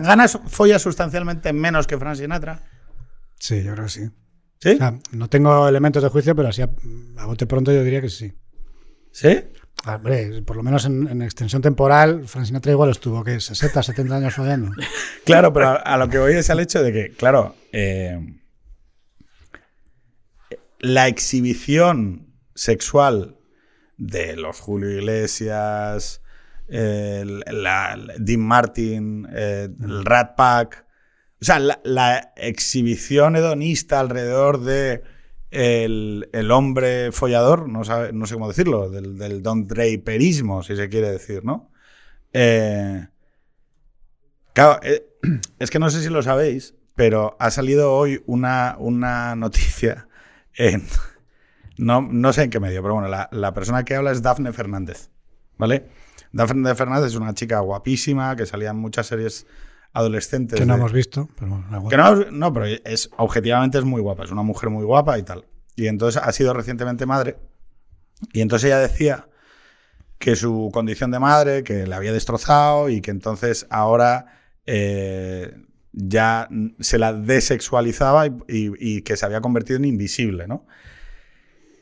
Zetangana folla sustancialmente menos que Frank Sinatra. Sí, yo creo que sí. ¿Sí? O sea, no tengo elementos de juicio, pero así a, a bote pronto yo diría que sí. ¿Sí? Hombre, por lo menos en, en extensión temporal, Frank Sinatra igual estuvo, ¿qué? 60, 70 años follando. Claro, pero a, a lo que voy es al hecho de que, claro, eh, la exhibición sexual de los Julio Iglesias, el, la- el Dean Martin, eh, el Rat Pack, o sea, la, la exhibición hedonista alrededor de el, el hombre follador, no, sabe- no sé cómo decirlo, del, del Don Draperismo, si se quiere decir, ¿no? Eh, Claro, eh, es que no sé si lo sabéis, pero ha salido hoy una, una noticia en. No, no sé en qué medio, pero bueno, la, la persona que habla es Dafne Fernández. ¿Vale? Dafne Fernández es una chica guapísima que salía en muchas series adolescentes. que no de- hemos visto. Pero igual. que no, no, pero es, objetivamente es muy guapa, es una mujer muy guapa y tal. Y entonces ha sido recientemente madre. Y entonces ella decía que su condición de madre, que la había destrozado y que entonces ahora eh, ya se la desexualizaba y, y- y que se había convertido en invisible, ¿no?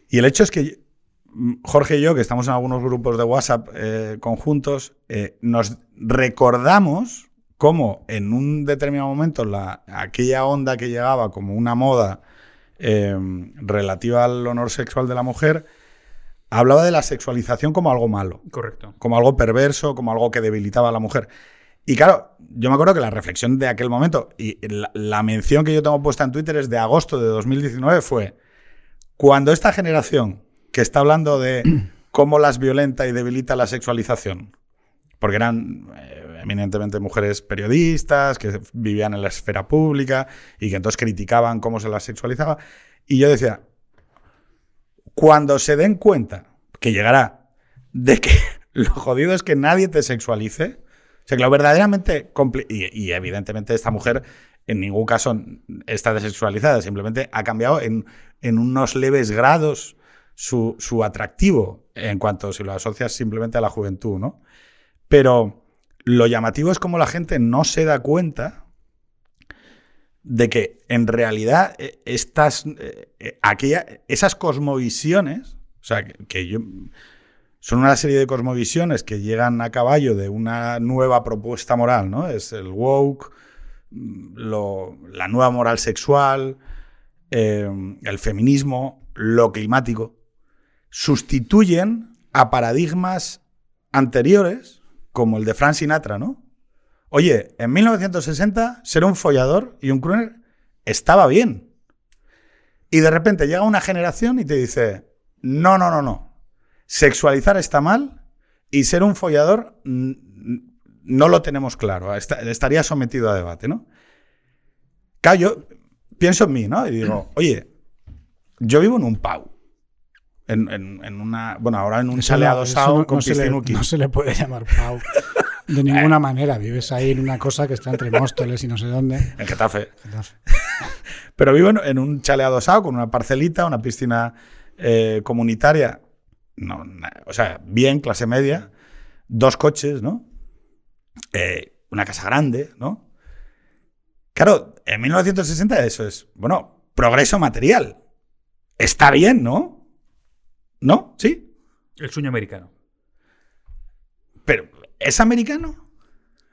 Y el hecho es que Jorge y yo, que estamos en algunos grupos de WhatsApp eh, conjuntos, eh, nos recordamos cómo en un determinado momento la, aquella onda que llegaba como una moda eh, relativa al honor sexual de la mujer, hablaba de la sexualización como algo malo, Correcto. como algo perverso, como algo que debilitaba a la mujer. Y claro, yo me acuerdo que la reflexión de aquel momento y la, la mención que yo tengo puesta en Twitter es de agosto de 2019 fue cuando esta generación que está hablando de cómo las violenta y debilita la sexualización, porque eran eh, eminentemente mujeres periodistas que vivían en la esfera pública y que entonces criticaban cómo se las sexualizaba, y yo decía, cuando se den cuenta, que llegará, de que lo jodido es que nadie te sexualice, o sea, que lo verdaderamente... Y, y evidentemente esta mujer en ningún caso está desexualizada, simplemente ha cambiado en, en unos leves grados su, su atractivo en cuanto si lo asocias simplemente a la juventud, ¿no? Pero lo llamativo es como la gente no se da cuenta de que en realidad eh, estas, eh, eh, aquella, esas cosmovisiones, o sea, que, yo, son una serie de cosmovisiones que llegan a caballo de una nueva propuesta moral, ¿no? Es el woke, la nueva moral sexual, eh, el feminismo, lo climático, sustituyen a paradigmas anteriores, como el de Frank Sinatra, ¿no? Oye, en 1960 ser un follador y un crooner estaba bien. Y de repente llega una generación y te dice, no, no, no, no. Sexualizar está mal y ser un follador no lo tenemos claro. Estaría sometido a debate, ¿no? Claro, yo pienso en mí, ¿no? Y digo, oye, yo vivo en un pau. En, en- en una, bueno, ahora en un Eso chale adosado no- con no se le- no se le puede llamar Pau. De ninguna manera. Vives ahí en una cosa que está entre Móstoles y no sé dónde. En Getafe. Pero vivo en, en un chale adosado con una parcelita, una piscina eh, comunitaria. No, na- o sea, bien, clase media. Dos coches, ¿no? Eh, una casa grande, ¿no? Claro, en 1960 eso es, bueno, progreso material. Está bien, ¿no? ¿No? ¿Sí? El sueño americano. Pero, ¿es americano?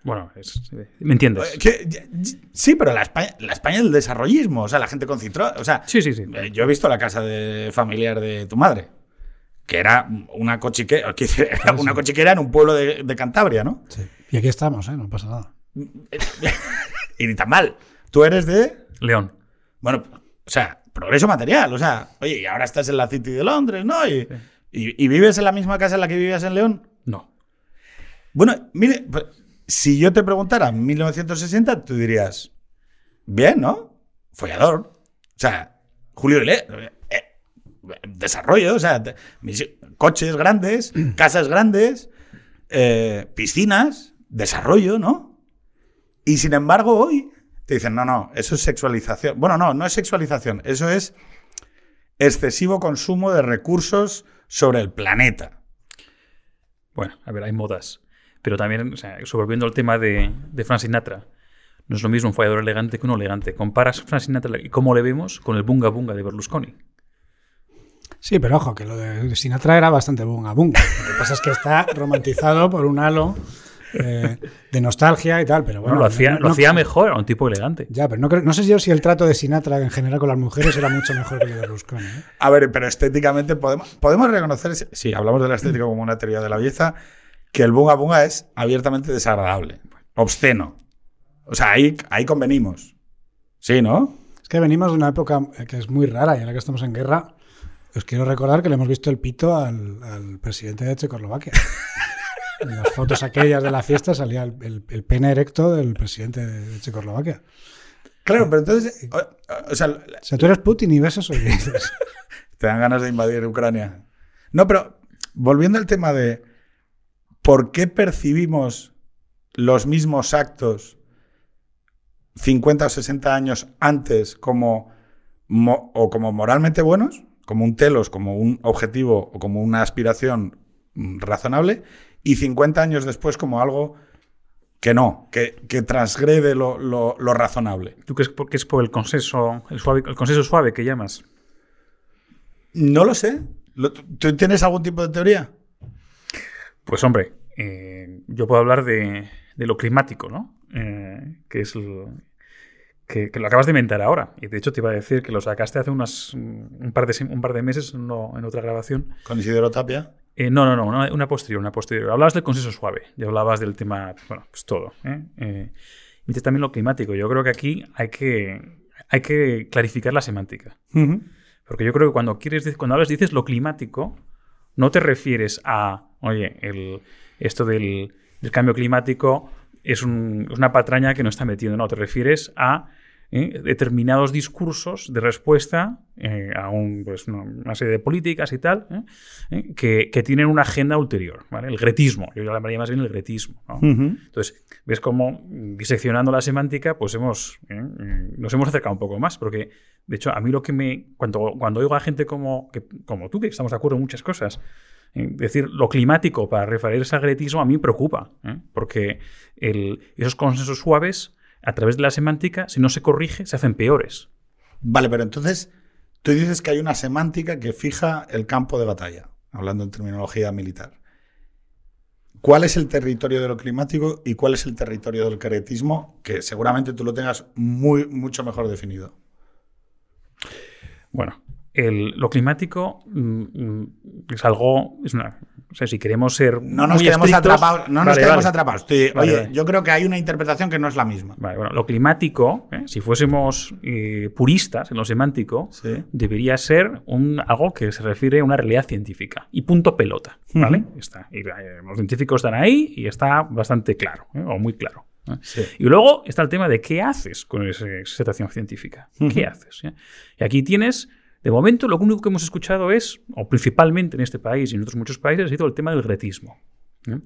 Bueno, es- ¿me entiendes? Eh, sí, pero la España, la España del desarrollismo, o sea, la gente con Citroën, o sea, Sí, sí, sí. Eh, Yo he visto la casa de familiar de tu madre, que era una cochiquera, era una cochiquera en un pueblo de, de Cantabria, ¿no? Sí. Y aquí estamos, ¿eh? No pasa nada. Y ni tan mal. Tú eres de, León. bueno, o sea, progreso material, o sea, oye, y ahora estás en la City de Londres, ¿no? Y, y- y vives en la misma casa en la que vivías en León. No. Bueno, mire, pues, si yo te preguntara en 1960, tú dirías, bien, ¿no? Follador. O sea, Julio eh, desarrollo, o sea, te- mis- coches grandes, casas grandes, eh, piscinas, desarrollo, ¿no? Y sin embargo, hoy te dicen, no, no, eso es sexualización. Bueno, no, no es sexualización, eso es excesivo consumo de recursos sobre el planeta. Bueno, a ver, hay modas. Pero también, o sea, volviendo al tema de, de Frank Sinatra, No es lo mismo un fallador elegante que un elegante. Comparas a Frank Sinatra y cómo le vemos con el bunga bunga de Berlusconi. Sí, pero ojo, que lo de Sinatra era bastante bunga bunga. Lo que pasa es que está romantizado por un halo eh, de nostalgia y tal, pero bueno. Lo hacía, no- lo no- hacía mejor, era un tipo elegante. Ya, pero no, creo- no sé yo si el trato de Sinatra en general con las mujeres era mucho mejor que el de Berlusconi. ¿eh? A ver, pero estéticamente podemos, podemos reconocer, si hablamos de la estética como una teoría de la belleza, que el bunga bunga es abiertamente desagradable, obsceno. O sea, ahí, ahí convenimos. Sí, ¿no? Es que venimos de una época eh, que es muy rara y ahora que estamos en guerra, os quiero recordar que le hemos visto el pito al, al presidente de Checoslovaquia. En las fotos aquellas de la fiesta salía el, el- el pene erecto del presidente de Checoslovaquia. Claro, pero entonces, o, o sea, O sea, tú eres Putin y ves eso y dices, te dan ganas de invadir Ucrania. No, pero volviendo al tema de por qué percibimos los mismos actos 50 o 60 años antes como mo- o como moralmente buenos, como un telos, como un objetivo o como una aspiración mm, razonable, y 50 años después como algo que no, que, que transgrede lo, lo- lo razonable. ¿Tú crees por- que es por el consenso, el, suave, el consenso suave que llamas? No lo sé. ¿Tú tienes algún tipo de teoría? Pues hombre, eh, yo puedo hablar de, de lo climático, ¿no? Eh, que es el- que, que lo acabas de inventar ahora. Y de hecho te iba a decir que lo sacaste hace unas, un, par de, un par de meses uno- en otra grabación. Con Isidoro Tapia. Eh, no, no, no, una, una posterior, una posterior. Hablabas del consenso suave y hablabas del tema, bueno, pues todo. ¿eh? Eh, y también lo climático. Yo creo que aquí hay que, hay que clarificar la semántica. Porque yo creo que cuando quieres, cuando hablas, dices lo climático, no te refieres a, oye, el, esto del, del cambio climático es, un- es una patraña que no está metiendo, no, te refieres a eh, determinados discursos de respuesta eh, a un, pues, una, serie de políticas y tal, ¿eh? Que, que tienen una agenda ulterior, ¿vale? El gretismo, yo lo llamaría más bien el gretismo, ¿no? Entonces, ves cómo diseccionando la semántica, pues hemos, nos hemos acercado un poco más, porque de hecho a mí lo que me, cuando, cuando oigo a gente como, que- como tú, que estamos de acuerdo en muchas cosas, decir lo climático para referirse al gretismo a mí me preocupa, porque el- esos consensos suaves, a través de la semántica, si no se corrige, se hacen peores. Vale, pero entonces tú dices que hay una semántica que fija el campo de batalla, hablando en terminología militar. ¿Cuál es el territorio de lo climático y cuál es el territorio del cretismo? Que seguramente tú lo tengas muy, mucho mejor definido. Bueno, el- lo climático mm, mm, es algo, es una, o sea, si queremos ser No nos muy quedemos atrapados. No nos quedemos vale. atrapados. Estoy- Vale, oye, yo creo que hay una interpretación que no es la misma. Vale, bueno, lo climático, ¿eh? si fuésemos eh, puristas en lo semántico, Sí. debería ser un, algo que se refiere a una realidad científica. Y punto pelota. ¿Vale? Está. Y, eh, los científicos están ahí y está bastante claro, ¿eh? o muy claro. Sí. Y luego está el tema de qué haces con esa situación científica. ¿Qué haces? Y aquí tienes, de momento, lo único que hemos escuchado es, o principalmente en este país y en otros muchos países, ha sido el tema del gretismo. ¿eh?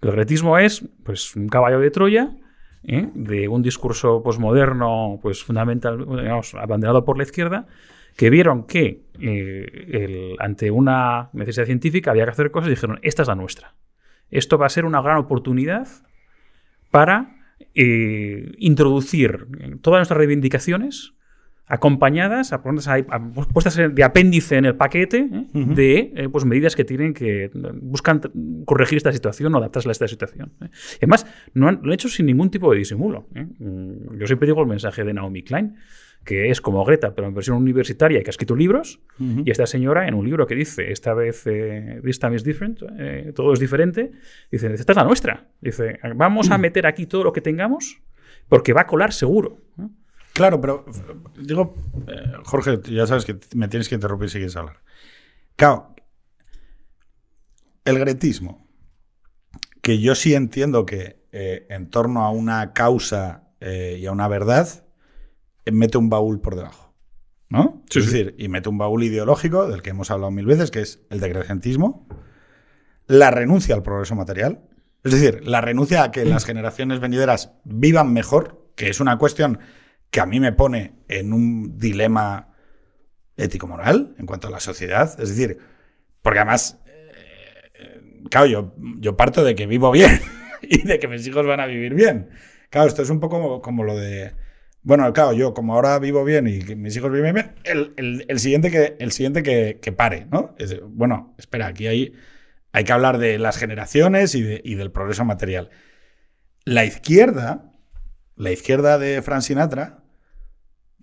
El gretismo es pues, un caballo de Troya ¿eh? de un discurso posmoderno, pues fundamental, digamos, abanderado por la izquierda, que vieron que eh, ante una necesidad científica había que hacer cosas y dijeron, esta es la nuestra. Esto va a ser una gran oportunidad para introducir todas nuestras reivindicaciones acompañadas, a- puestas a- puestas en- de apéndice en el paquete ¿eh? de eh, pues medidas que tienen que buscan corregir esta situación o adaptarse a esta situación. ¿eh? Además, no han, lo han hecho sin ningún tipo de disimulo. ¿eh? Mm, Yo siempre digo el mensaje de Naomi Klein, que es como Greta, pero en versión universitaria y que ha escrito libros, y esta señora en un libro que dice, esta vez, eh, this time is different, eh, todo es diferente, dice, esta es la nuestra. Dice, vamos a meter aquí todo lo que tengamos porque va a colar seguro. ¿no? Claro, pero digo, eh, Jorge, ya sabes que me tienes que interrumpir si quieres hablar. Claro, el gretismo, que yo sí entiendo que eh, en torno a una causa eh, y a una verdad, eh, mete un baúl por debajo. ¿No? Sí, es sí. decir, y mete un baúl ideológico del que hemos hablado mil veces, que es el decrecentismo, la renuncia al progreso material, es decir, la renuncia a que las generaciones venideras vivan mejor, que es una cuestión que a mí me pone en un dilema ético-moral en cuanto a la sociedad. Es decir, porque además, eh, claro, yo, yo parto de que vivo bien y de que mis hijos van a vivir bien. Claro, esto es un poco como, lo de. Bueno, claro, yo como ahora vivo bien y mis hijos viven bien, el, el- siguiente, que, el siguiente que, que pare, ¿no? Es bueno, espera, aquí hay, hay que hablar de las generaciones y, de- y del progreso material. La izquierda, la izquierda de Frank Sinatra,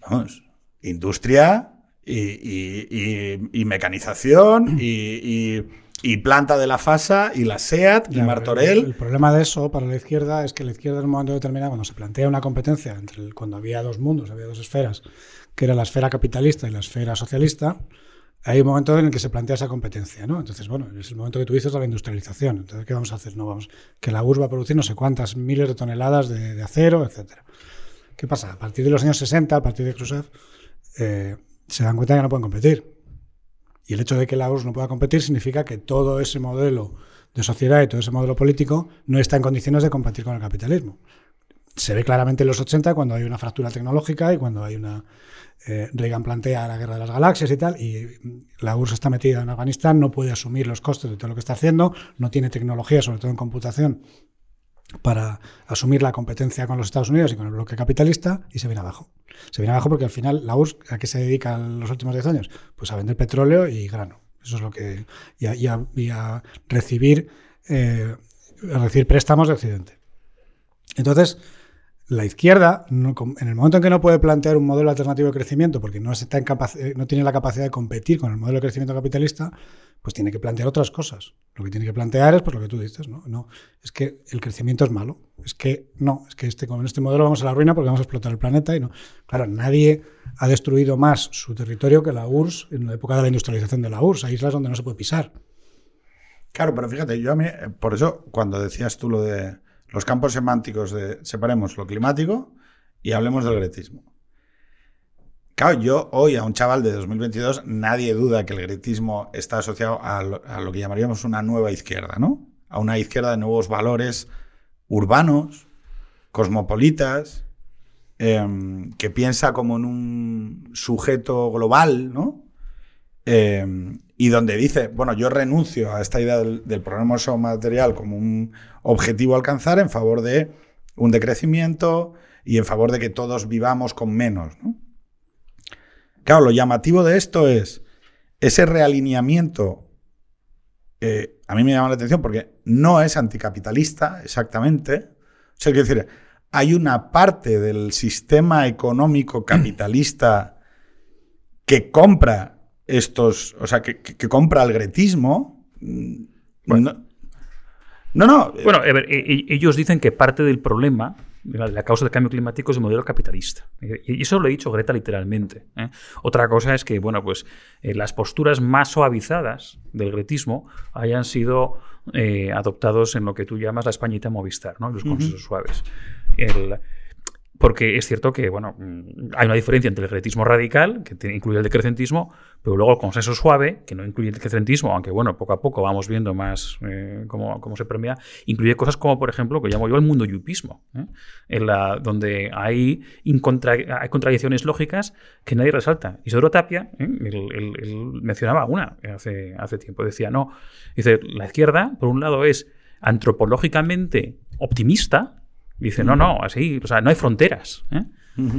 vamos, industria y, y- y- y mecanización y, planta de la FASA y la SEAT y Ya, Martorell. El, el problema de eso para la izquierda es que la izquierda en un momento determinado, cuando se plantea una competencia entre el- cuando había dos mundos, había dos esferas, que era la esfera capitalista y la esfera socialista, hay un momento en el que se plantea esa competencia, ¿no? Entonces, bueno, es el momento que tú dices de la industrialización. Entonces, ¿qué vamos a hacer? No vamos, que la URSS va a producir no sé cuántas miles de toneladas de, de acero, etcétera. ¿Qué pasa? A partir de los años 60, a partir de Khrushchev, eh, se dan cuenta que no pueden competir. Y el hecho de que la URSS no pueda competir significa que todo ese modelo de sociedad y todo ese modelo político no está en condiciones de competir con el capitalismo. Se ve claramente en los 80 cuando hay una fractura tecnológica y cuando hay una... eh, Reagan plantea la guerra de las galaxias y tal, y la URSS está metida en Afganistán, no puede asumir los costes de todo lo que está haciendo, no tiene tecnología, sobre todo en computación, para asumir la competencia con los Estados Unidos y con el bloque capitalista y se viene abajo. Se viene abajo porque al final la URSS, ¿a qué se dedica en los últimos 10 años? Pues a vender petróleo y grano. Eso es lo que. y a, y a- recibir, eh, a recibir préstamos de Occidente. Entonces, la izquierda, en el momento en que no puede plantear un modelo alternativo de crecimiento, porque no, está eh, no tiene la capacidad de competir con el modelo de crecimiento capitalista, pues tiene que plantear otras cosas. Lo que tiene que plantear es pues, lo que tú dices, ¿no? No, es que el crecimiento es malo. Es que no, es que este, con este modelo vamos a la ruina porque vamos a explotar el planeta y no. Claro, nadie ha destruido más su territorio que la URSS en la época de la industrialización de la URSS. Hay islas donde no se puede pisar. Claro, pero fíjate, yo a mí, eh, por eso, cuando decías tú lo de los campos semánticos de separemos lo climático y hablemos del gretismo. Claro, yo hoy a un chaval de 2022 nadie duda que el gretismo está asociado a lo, que llamaríamos una nueva izquierda, ¿no? A una izquierda de nuevos valores urbanos, cosmopolitas, em, que piensa como en un sujeto global, ¿no? Eh, y donde dice, bueno, yo renuncio a esta idea del, del progreso material como un objetivo a alcanzar en favor de un decrecimiento y en favor de que todos vivamos con menos. ¿no? Claro, lo llamativo de esto es ese realineamiento. eh, a mí me llama la atención porque no es anticapitalista exactamente. O sea, quiero decir, hay una parte del sistema económico capitalista que compra estos, o sea, que, compra el gretismo. mm, No, no. no, Bueno, a ver, e- e- ellos dicen que parte del problema, la, causa del cambio climático, es el modelo capitalista. Y eso lo ha dicho Greta literalmente. ¿eh? Otra cosa es que, bueno, pues eh, las posturas más suavizadas del gretismo hayan sido eh, adoptados en lo que tú llamas la Españita Movistar, ¿no? Los consensos suaves. El- porque es cierto que, bueno, mm, hay una diferencia entre el gretismo radical, que incluye el decrecentismo, pero luego el consenso suave, que no incluye el decrecentismo, aunque, bueno, poco a poco vamos viendo más eh, cómo, cómo se permea, incluye cosas como, por ejemplo, que llamo yo el mundo yupismo, ¿eh? en la, donde hay, incontra- hay contradicciones lógicas que nadie resalta. Isidoro Tapia, ¿eh? él, él- él mencionaba una hace, hace tiempo, decía, no, dice, la izquierda, por un lado, es antropológicamente optimista, Dice, no, no, así, o sea, no hay fronteras. ¿eh?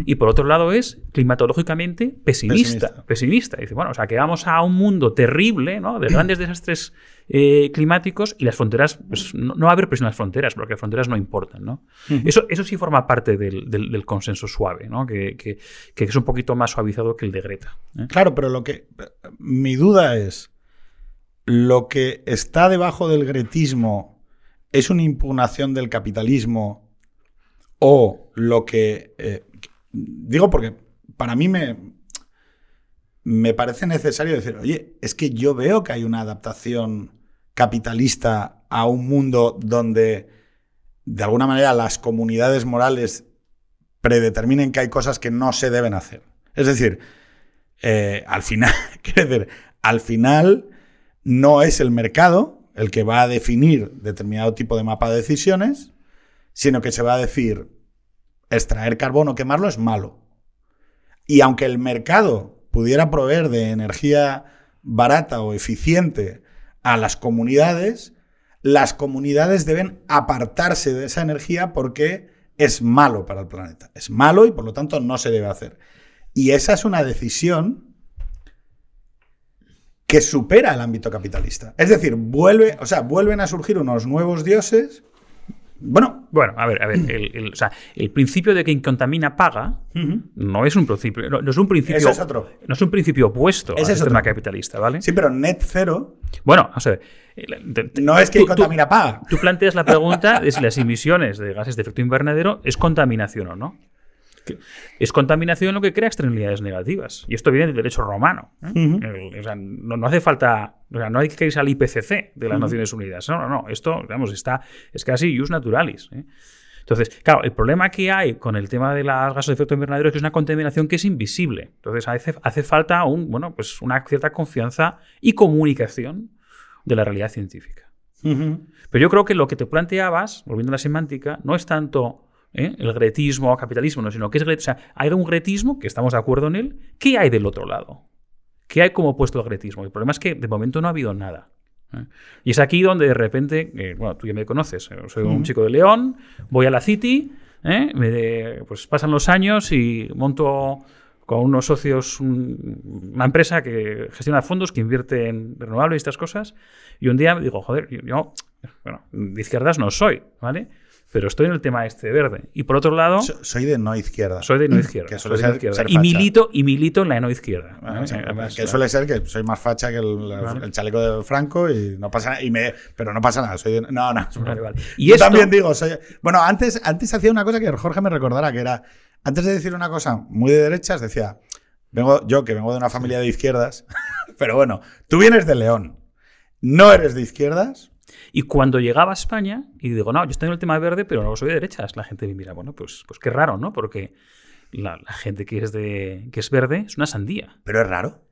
Y por otro lado es climatológicamente pesimista. Pesimista. Pesimista. Dice, bueno, o sea, que vamos a un mundo terrible, ¿no? De grandes desastres eh, climáticos y las fronteras, pues no, no va a haber presión en las fronteras, porque las fronteras no importan, ¿no? eso, eso sí forma parte del, del- del consenso suave, ¿no? Que, que- que es un poquito más suavizado que el de Greta. ¿eh? Claro, pero lo que. Mi duda es. Lo que está debajo del gretismo es una impugnación del capitalismo o lo que. eh, digo porque para mí me. Me parece necesario decir, oye, es que yo veo que hay una adaptación capitalista a un mundo donde, de alguna manera, las comunidades morales predeterminen que hay cosas que no se deben hacer. Es decir, eh, al final, decir, al final no es el mercado el que va a definir determinado tipo de mapa de decisiones, sino que se va a decir, extraer carbono, quemarlo es malo. Y aunque el mercado pudiera proveer de energía barata o eficiente a las comunidades, las comunidades deben apartarse de esa energía porque es malo para el planeta. Es malo y por lo tanto no se debe hacer. Y esa es una decisión que supera el ámbito capitalista. Es decir, o sea, vuelven a surgir unos nuevos dioses. Bueno, Bueno, a ver, a ver, el, el- o sea, el principio de que quien contamina paga no es un principio, no, no es un principio, Ese es otro. no es un principio opuesto Ese al es sistema otro. capitalista, ¿vale? sí, pero net cero Bueno, vamos a ver. el- te- te- no es que tú- contamina paga. Tú planteas la pregunta de si las emisiones de gases de efecto invernadero es contaminación o no. Es contaminación lo que crea externalidades negativas. Y esto viene del derecho romano. ¿eh? O sea, no, no hace falta. O sea, no hay que irse al IPCC de las Naciones Unidas. No, no, no. Esto, digamos, está, es casi jus naturalis. ¿eh? Entonces, claro, el problema que hay con el tema de las gases de efecto invernadero es que es una contaminación que es invisible. Entonces, hace, hace falta un, bueno, pues una cierta confianza y comunicación de la realidad científica. Pero yo creo que lo que te planteabas, volviendo a la semántica, no es tanto ¿eh? el gretismo o capitalismo, no, sino que es o sea, hay un gretismo, que estamos de acuerdo en él, ¿qué hay del otro lado? ¿Qué hay como opuesto al gretismo? El problema es que de momento no ha habido nada. ¿eh? Y es aquí donde de repente, eh, bueno, tú ya me conoces, eh, soy un chico de León, voy a la City, me de- pues pasan los años y monto con unos socios un- una empresa que gestiona fondos, que invierte en renovables y estas cosas, y un día digo, joder, yo, yo, bueno, de izquierdas no soy, ¿vale? Pero estoy en el tema este verde. Y por otro lado, So- Soy de no izquierda. soy de no izquierda. Que suele soy de ser- izquierda. ser y, milito, y milito en la no izquierda. Ah, que suele ser que soy más facha que el, Vale. el chaleco de Franco y no pasa nada. Y me, pero no pasa nada. Soy de- no, no. Vale, vale. Y Yo esto- también digo, soy- bueno, antes, antes hacía una cosa que Jorge me recordara, que era, antes de decir una cosa muy de derechas, decía, vengo, yo que vengo de una familia de izquierdas, pero bueno, tú vienes de León, no eres de izquierdas, Y cuando llegaba a España, y digo, no, yo estoy en el tema verde, pero no soy de derechas, la gente me mira, bueno, pues, pues qué raro, ¿no? Porque la, la gente que es, de, que es verde es una sandía. pero es raro.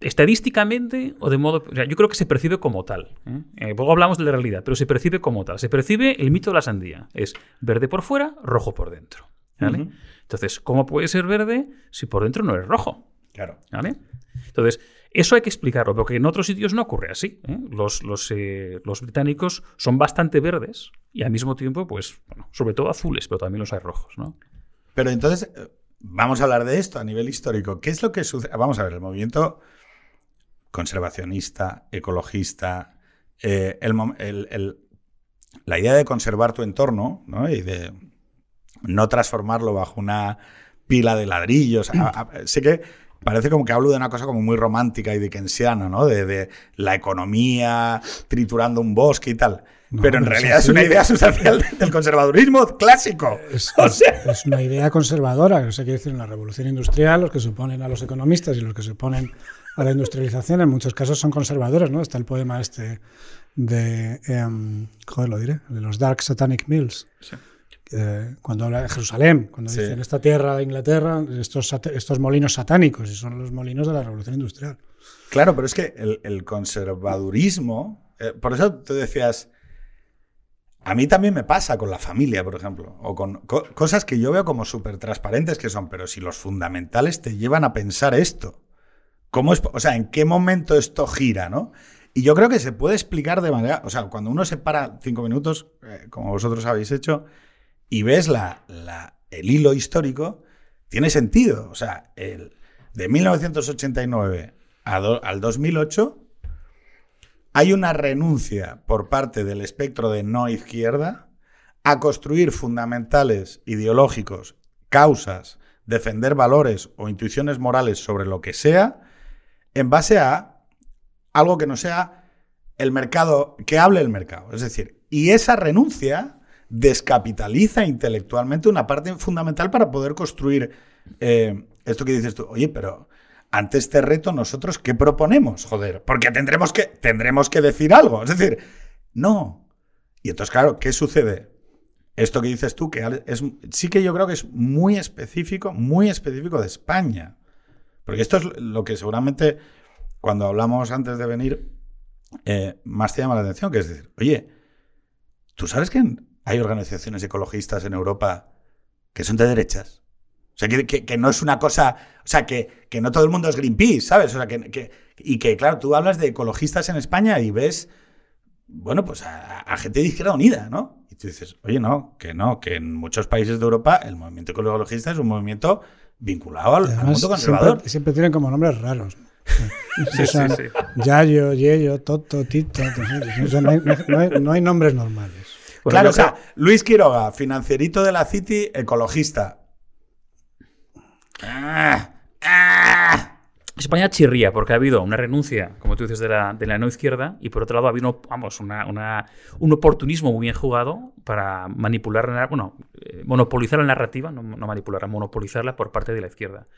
Estadísticamente o de modo... o sea, yo creo que se percibe como tal. ¿eh? Eh, luego hablamos de la realidad, pero se percibe como tal. Se percibe el mito de la sandía. Es verde por fuera, rojo por dentro. ¿vale? Entonces, ¿cómo puede ser verde si por dentro no es rojo? Claro. ¿Vale? Entonces, eso hay que explicarlo, porque en otros sitios no ocurre así. ¿eh? Los, los, eh, los británicos son bastante verdes y al mismo tiempo, pues, bueno, sobre todo azules, pero también los hay rojos, ¿no? Pero entonces, eh, vamos a hablar de esto a nivel histórico. ¿Qué es lo que sucede? Vamos a ver, el movimiento conservacionista, ecologista, el el- la idea de conservar tu entorno ¿no? y de no transformarlo bajo una pila de ladrillos. Sé que parece como que hablo de una cosa como muy romántica y dickensiana, ¿no? De, de la economía triturando un bosque y tal. No, pero en realidad es una idea sustancial del conservadurismo clásico. Es, O es- sea- es una idea conservadora, o sea, quiere decir, en la revolución industrial, los que se oponen a los economistas y los que se oponen a la industrialización, en muchos casos son conservadores, ¿no? Está el poema este de, em, joder, lo diré, de los Dark Satanic Mills. Eh, cuando habla de Jerusalén, cuando Sí. dicen esta tierra de Inglaterra, estos, molinos satánicos, y son los molinos de la revolución industrial. Claro, pero es que el, el conservadurismo, eh, por eso tú decías, a mí también me pasa con la familia, por ejemplo, o con co- cosas que yo veo como súper transparentes que son, pero si los fundamentales te llevan a pensar esto, ¿cómo es, o sea, en qué momento esto gira, ¿no? Y yo creo que se puede explicar de manera, o sea, cuando uno se para cinco minutos, eh, como vosotros habéis hecho, y ves la, el hilo histórico, tiene sentido. O sea, el, de 1989 a do- al 2008 hay una renuncia por parte del espectro de no izquierda a construir fundamentales ideológicos, causas, defender valores o intuiciones morales sobre lo que sea, en base a algo que no sea el mercado, que hable el mercado. Es decir, y esa renuncia descapitaliza intelectualmente una parte fundamental para poder construir eh, esto que dices tú. Oye, pero ante este reto, nosotros, ¿qué proponemos? Joder, porque tendremos que, tendremos que decir algo. Es decir, no. Y entonces, claro, ¿qué sucede? Esto que dices tú, que es, sí que yo creo que es muy específico, muy específico de España. Porque esto es lo que seguramente, cuando hablamos antes de venir, eh, más te llama la atención, que es decir, oye, ¿tú sabes que hay organizaciones ecologistas en Europa que son de derechas? O sea, que, que, que no es una cosa, o sea, que, que, no todo el mundo es Greenpeace, ¿sabes? O sea, que, que, y que, claro, tú hablas de ecologistas en España y ves bueno, pues a, a gente de izquierda unida, ¿no? Y tú dices, oye, no, que no, que en muchos países de Europa el movimiento ecologista es un movimiento vinculado al, mundo conservador. Siempre, siempre tienen como nombres raros. Sí, Son sí, sí. Yayo, Yeyo, Toto, Tito. o sea, no, hay, no hay- no hay nombres normales. Bueno, claro, o sea, creo- Luis Quiroga, financierito de la City, ecologista. Ah, ah. España chirría porque ha habido una renuncia, como tú dices, de la, de la no izquierda y por otro lado ha habido vamos, una, una- un oportunismo muy bien jugado para manipular, la- bueno, eh, monopolizar la narrativa, no, no manipularla, monopolizarla por parte de la izquierda.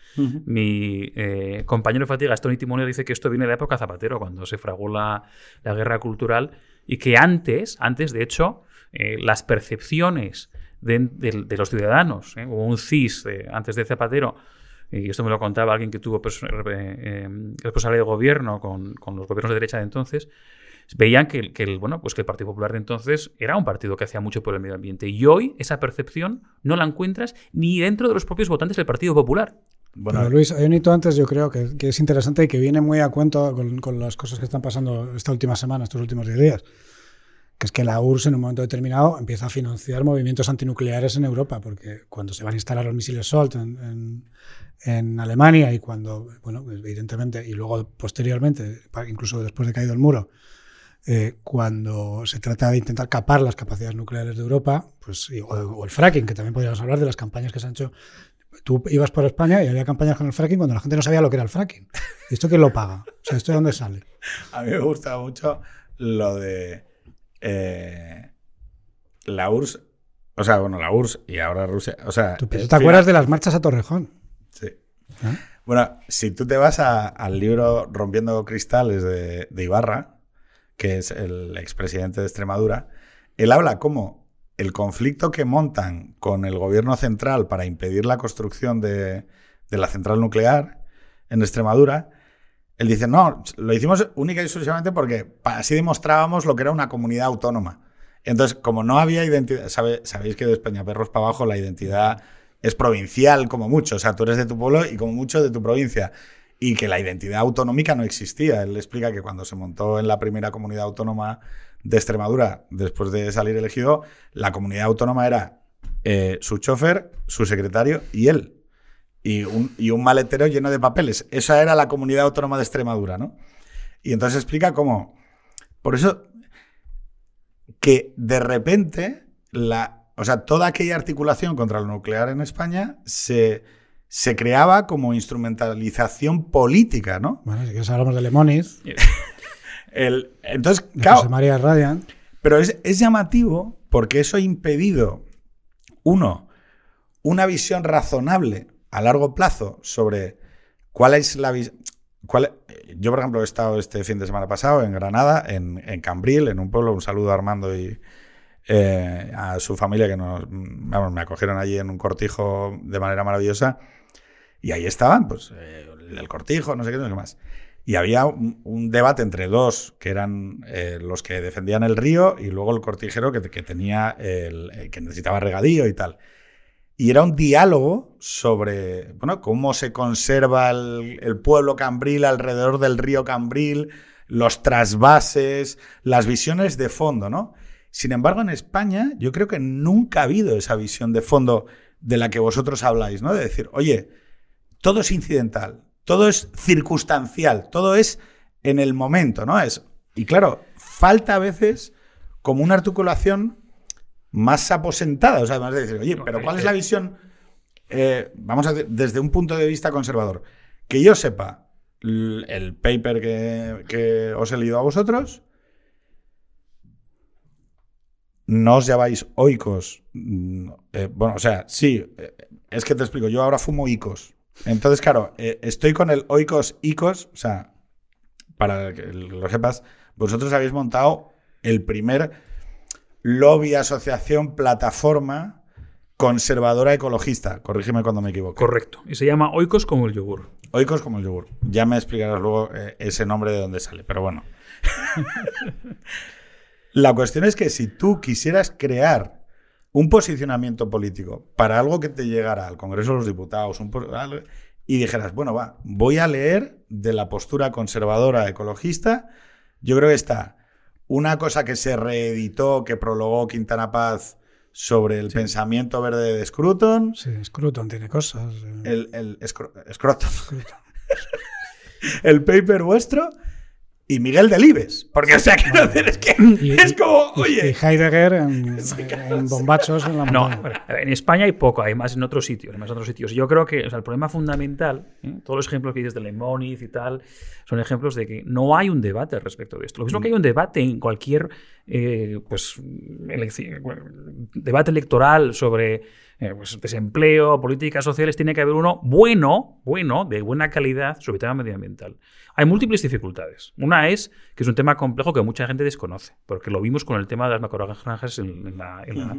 Mi eh, compañero de fatiga, Tony Timoneo, dice que esto viene de la época Zapatero, cuando se fragó la, la guerra cultural y que antes, antes de hecho, eh, las percepciones de, de- de los ciudadanos, ¿eh? hubo un CIS eh, antes de Zapatero, y esto me lo contaba alguien que tuvo eh, eh, responsabilidad de gobierno con, con los gobiernos de derecha de entonces, veían que, el- que el, bueno, pues que el Partido Popular de entonces era un partido que hacía mucho por el medio ambiente. Y hoy esa percepción no la encuentras ni dentro de los propios votantes del Partido Popular. Bueno, Pero Luis, hay un hito antes, yo creo, que, que es interesante y que viene muy a cuento con, con las cosas que están pasando esta última semana, estos últimos 10 días. Que es que la URSS en un momento determinado empieza a financiar movimientos antinucleares en Europa, porque cuando se van a instalar los misiles SOLT en, en- en Alemania y cuando, bueno, evidentemente, y luego posteriormente, incluso después de caído el muro, eh, cuando se trata de intentar capar las capacidades nucleares de Europa, pues, y- o, o el fracking, que también podríamos hablar de las campañas que se han hecho Tú ibas por España y había campañas con el fracking cuando la gente no sabía lo que era el fracking. ¿Y esto quién lo paga? O sea, ¿esto de dónde sale? A mí me gusta mucho lo de eh, la URSS. O sea, bueno, la URSS y ahora Rusia. O sea, ¿Tú, pero es- ¿Te acuerdas de las marchas a Torrejón? Sí. ¿Eh? Bueno, si tú te vas a- al libro Rompiendo Cristales de, de Ibarra, que es el expresidente de Extremadura, él habla cómo el conflicto que montan con el gobierno central para impedir la construcción de, de la central nuclear en Extremadura, él dice, no, lo hicimos única y exclusivamente porque así demostrábamos lo que era una comunidad autónoma. Entonces, como no había identidad, sabéis que de España Perros para abajo la identidad es provincial como mucho, o sea, tú eres de tu pueblo y como mucho de tu provincia, y que la identidad autonómica no existía. Él explica que cuando se montó en la primera comunidad autónoma de Extremadura, después de salir elegido, la comunidad autónoma era eh, su chofer, su secretario y él. Y un, y un maletero lleno de papeles. Esa era la comunidad autónoma de Extremadura, ¿no? Y entonces explica cómo. Por eso, que de repente, la, o sea, toda aquella articulación contra lo nuclear en España se, se creaba como instrumentalización política, ¿no? Bueno, si quieres hablamos de Lemoniz, El, entonces, de claro, José María Radian. pero es, es llamativo porque eso ha impedido, uno, una visión razonable a largo plazo sobre cuál es la visión. Yo, por ejemplo, he estado este fin de semana pasado en Granada, en, en Cambril, en un pueblo. Un saludo a Armando y eh, a su familia que nos, vamos, me acogieron allí en un cortijo de manera maravillosa. Y ahí estaban, pues, eh, el cortijo, no sé qué, no sé qué más. Y había un, debate entre dos, que eran eh, los que defendían el río y luego el cortijero que, que tenía el, que necesitaba regadío y tal. Y era un diálogo sobre bueno, cómo se conserva el, pueblo Cambril alrededor del río Cambril, los trasvases, las visiones de fondo, ¿no? Sin embargo, en España yo creo que nunca ha habido esa visión de fondo de la que vosotros habláis, ¿no? De decir, oye, todo es incidental, todo es circunstancial, todo es en el momento, ¿no? Es, y claro, falta a veces como una articulación más aposentada, o sea, además de decir, oye, pero ¿cuál es la visión? Eh, vamos a decir, desde un punto de vista conservador. Que yo sepa el paper que, que os he leído a vosotros, no os llamáis oicos. Mm, eh, bueno, o sea, sí, eh, es que te explico, yo ahora fumo icos. Entonces, claro, eh, estoy con el oikos icos, o sea, para que lo sepas, vosotros habéis montado el primer lobby, asociación, plataforma conservadora ecologista. Corrígeme cuando me equivoco. Correcto. Y se llama Oikos como el yogur. Oikos como el yogur. Ya me explicarás luego eh, ese nombre de dónde sale, pero bueno. La cuestión es que si tú quisieras crear un posicionamiento político para algo que te llegara al Congreso de los Diputados un y dijeras, bueno, va, voy a leer de la postura conservadora ecologista, yo creo que está una cosa que se reeditó, que prologó Quintana Paz sobre el pensamiento verde de Scruton. Sí, Scruton tiene cosas. eh, El, el Scroton. Scruton. el paper vuestro y Miguel Delibes. Porque, o sea, quiero decir, es que Y- es como, y- oye, Y Heidegger en, bombachos en la No, en España hay poco, hay más en otros sitios, hay más en otros sitios. Yo creo que o sea, el problema fundamental, ¿eh? todos los ejemplos que dices de Lemoniz y tal, son ejemplos de que no hay un debate respecto de esto. Lo mismo que hay un debate en cualquier eh, pues, debate electoral sobre eh, pues, desempleo, políticas sociales, tiene que haber uno bueno, bueno, de buena calidad sobre el tema medioambiental. Hay múltiples dificultades. Una es que es un tema complejo que mucha gente desconoce, porque lo vimos con el tema de las macrogranjas en, en la- en la-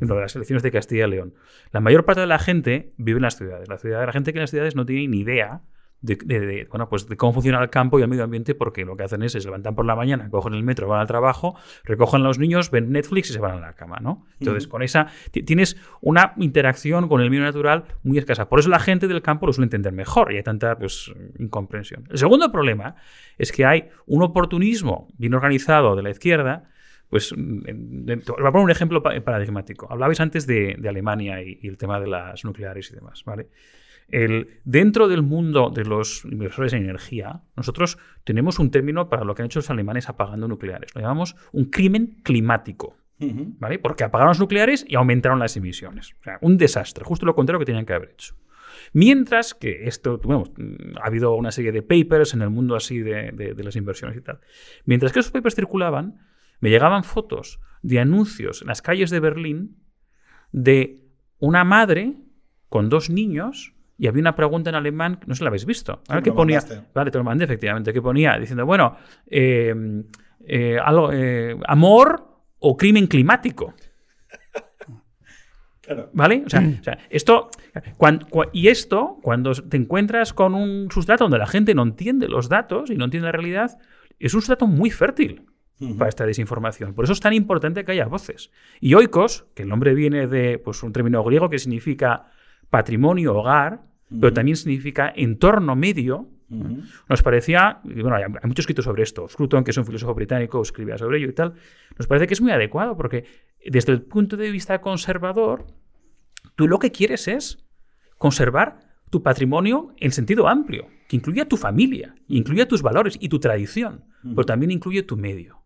en lo de las elecciones de Castilla y León. La mayor parte de la gente vive en las ciudades. La, ciudad, la gente que en las ciudades no tiene ni idea de, de- de, bueno, pues de cómo funciona el campo y el medio ambiente, porque lo que hacen es, se levantan por la mañana, cogen el metro, van al trabajo, recogen a los niños, ven Netflix y se van a la cama, ¿no? Entonces, con esa ti- tienes una interacción con el medio natural muy escasa. Por eso la gente del campo lo suele entender mejor y hay tanta pues, incomprensión. El segundo problema es que hay un oportunismo bien organizado de la izquierda pues voy a poner un ejemplo pa- paradigmático. Hablabais antes de, de Alemania y, y el tema de las nucleares y demás, ¿vale? El, dentro del mundo de los inversores en energía, nosotros tenemos un término para lo que han hecho los alemanes apagando nucleares. Lo llamamos un crimen climático. ¿vale? Porque apagaron los nucleares y aumentaron las emisiones. O sea, un desastre, justo lo contrario que tenían que haber hecho. Mientras que esto, bueno, ha habido una serie de papers en el mundo así de, de- de las inversiones y tal. Mientras que esos papers circulaban, me llegaban fotos de anuncios en las calles de Berlín de una madre con dos niños y había una pregunta en alemán, no sé si la habéis visto, ¿vale? que ponía, mandaste. vale, te lo mandé efectivamente, que ponía diciendo, bueno, eh, eh, algo, eh, amor o crimen climático. Claro. ¿Vale? O sea, o sea, esto. y esto, cuando te encuentras con un sustrato donde la gente no entiende los datos y no entiende la realidad, es un sustrato muy fértil para esta desinformación. Por eso es tan importante que haya voces. Y oikos, que el nombre viene de pues, un término griego que significa patrimonio, hogar, pero también significa entorno medio, nos parecía, bueno, hay, hay mucho escrito sobre esto. Scruton, que es un filósofo británico, escribía sobre ello y tal. Nos parece que es muy adecuado porque desde el punto de vista conservador, tú lo que quieres es conservar tu patrimonio en sentido amplio, que incluya tu familia, incluya tus valores y tu tradición, pero también incluye tu medio.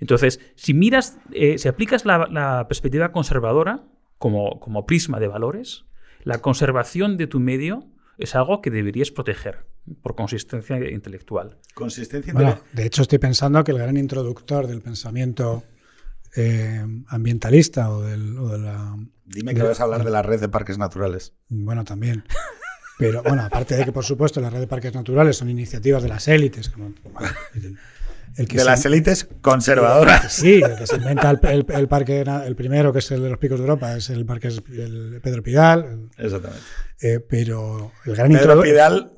Entonces, si miras, eh, si aplicas la, la perspectiva conservadora como, como prisma de valores, la conservación de tu medio es algo que deberías proteger por consistencia intelectual. Consistencia Bueno, intelectual. de hecho, estoy pensando que el gran introductor del pensamiento eh, ambientalista o, del, o de la. Dime que vas a hablar de la red de parques naturales. Bueno, también. Pero bueno, aparte de que, por supuesto, la red de parques naturales son iniciativas de las élites. como- el que De se- las élites conservadoras. Sí, el que se inventa el, el- el parque, el primero, que es el de los picos de Europa, es el parque el Pedro Pidal. Exactamente. eh, pero el gran Pedro. Pidal.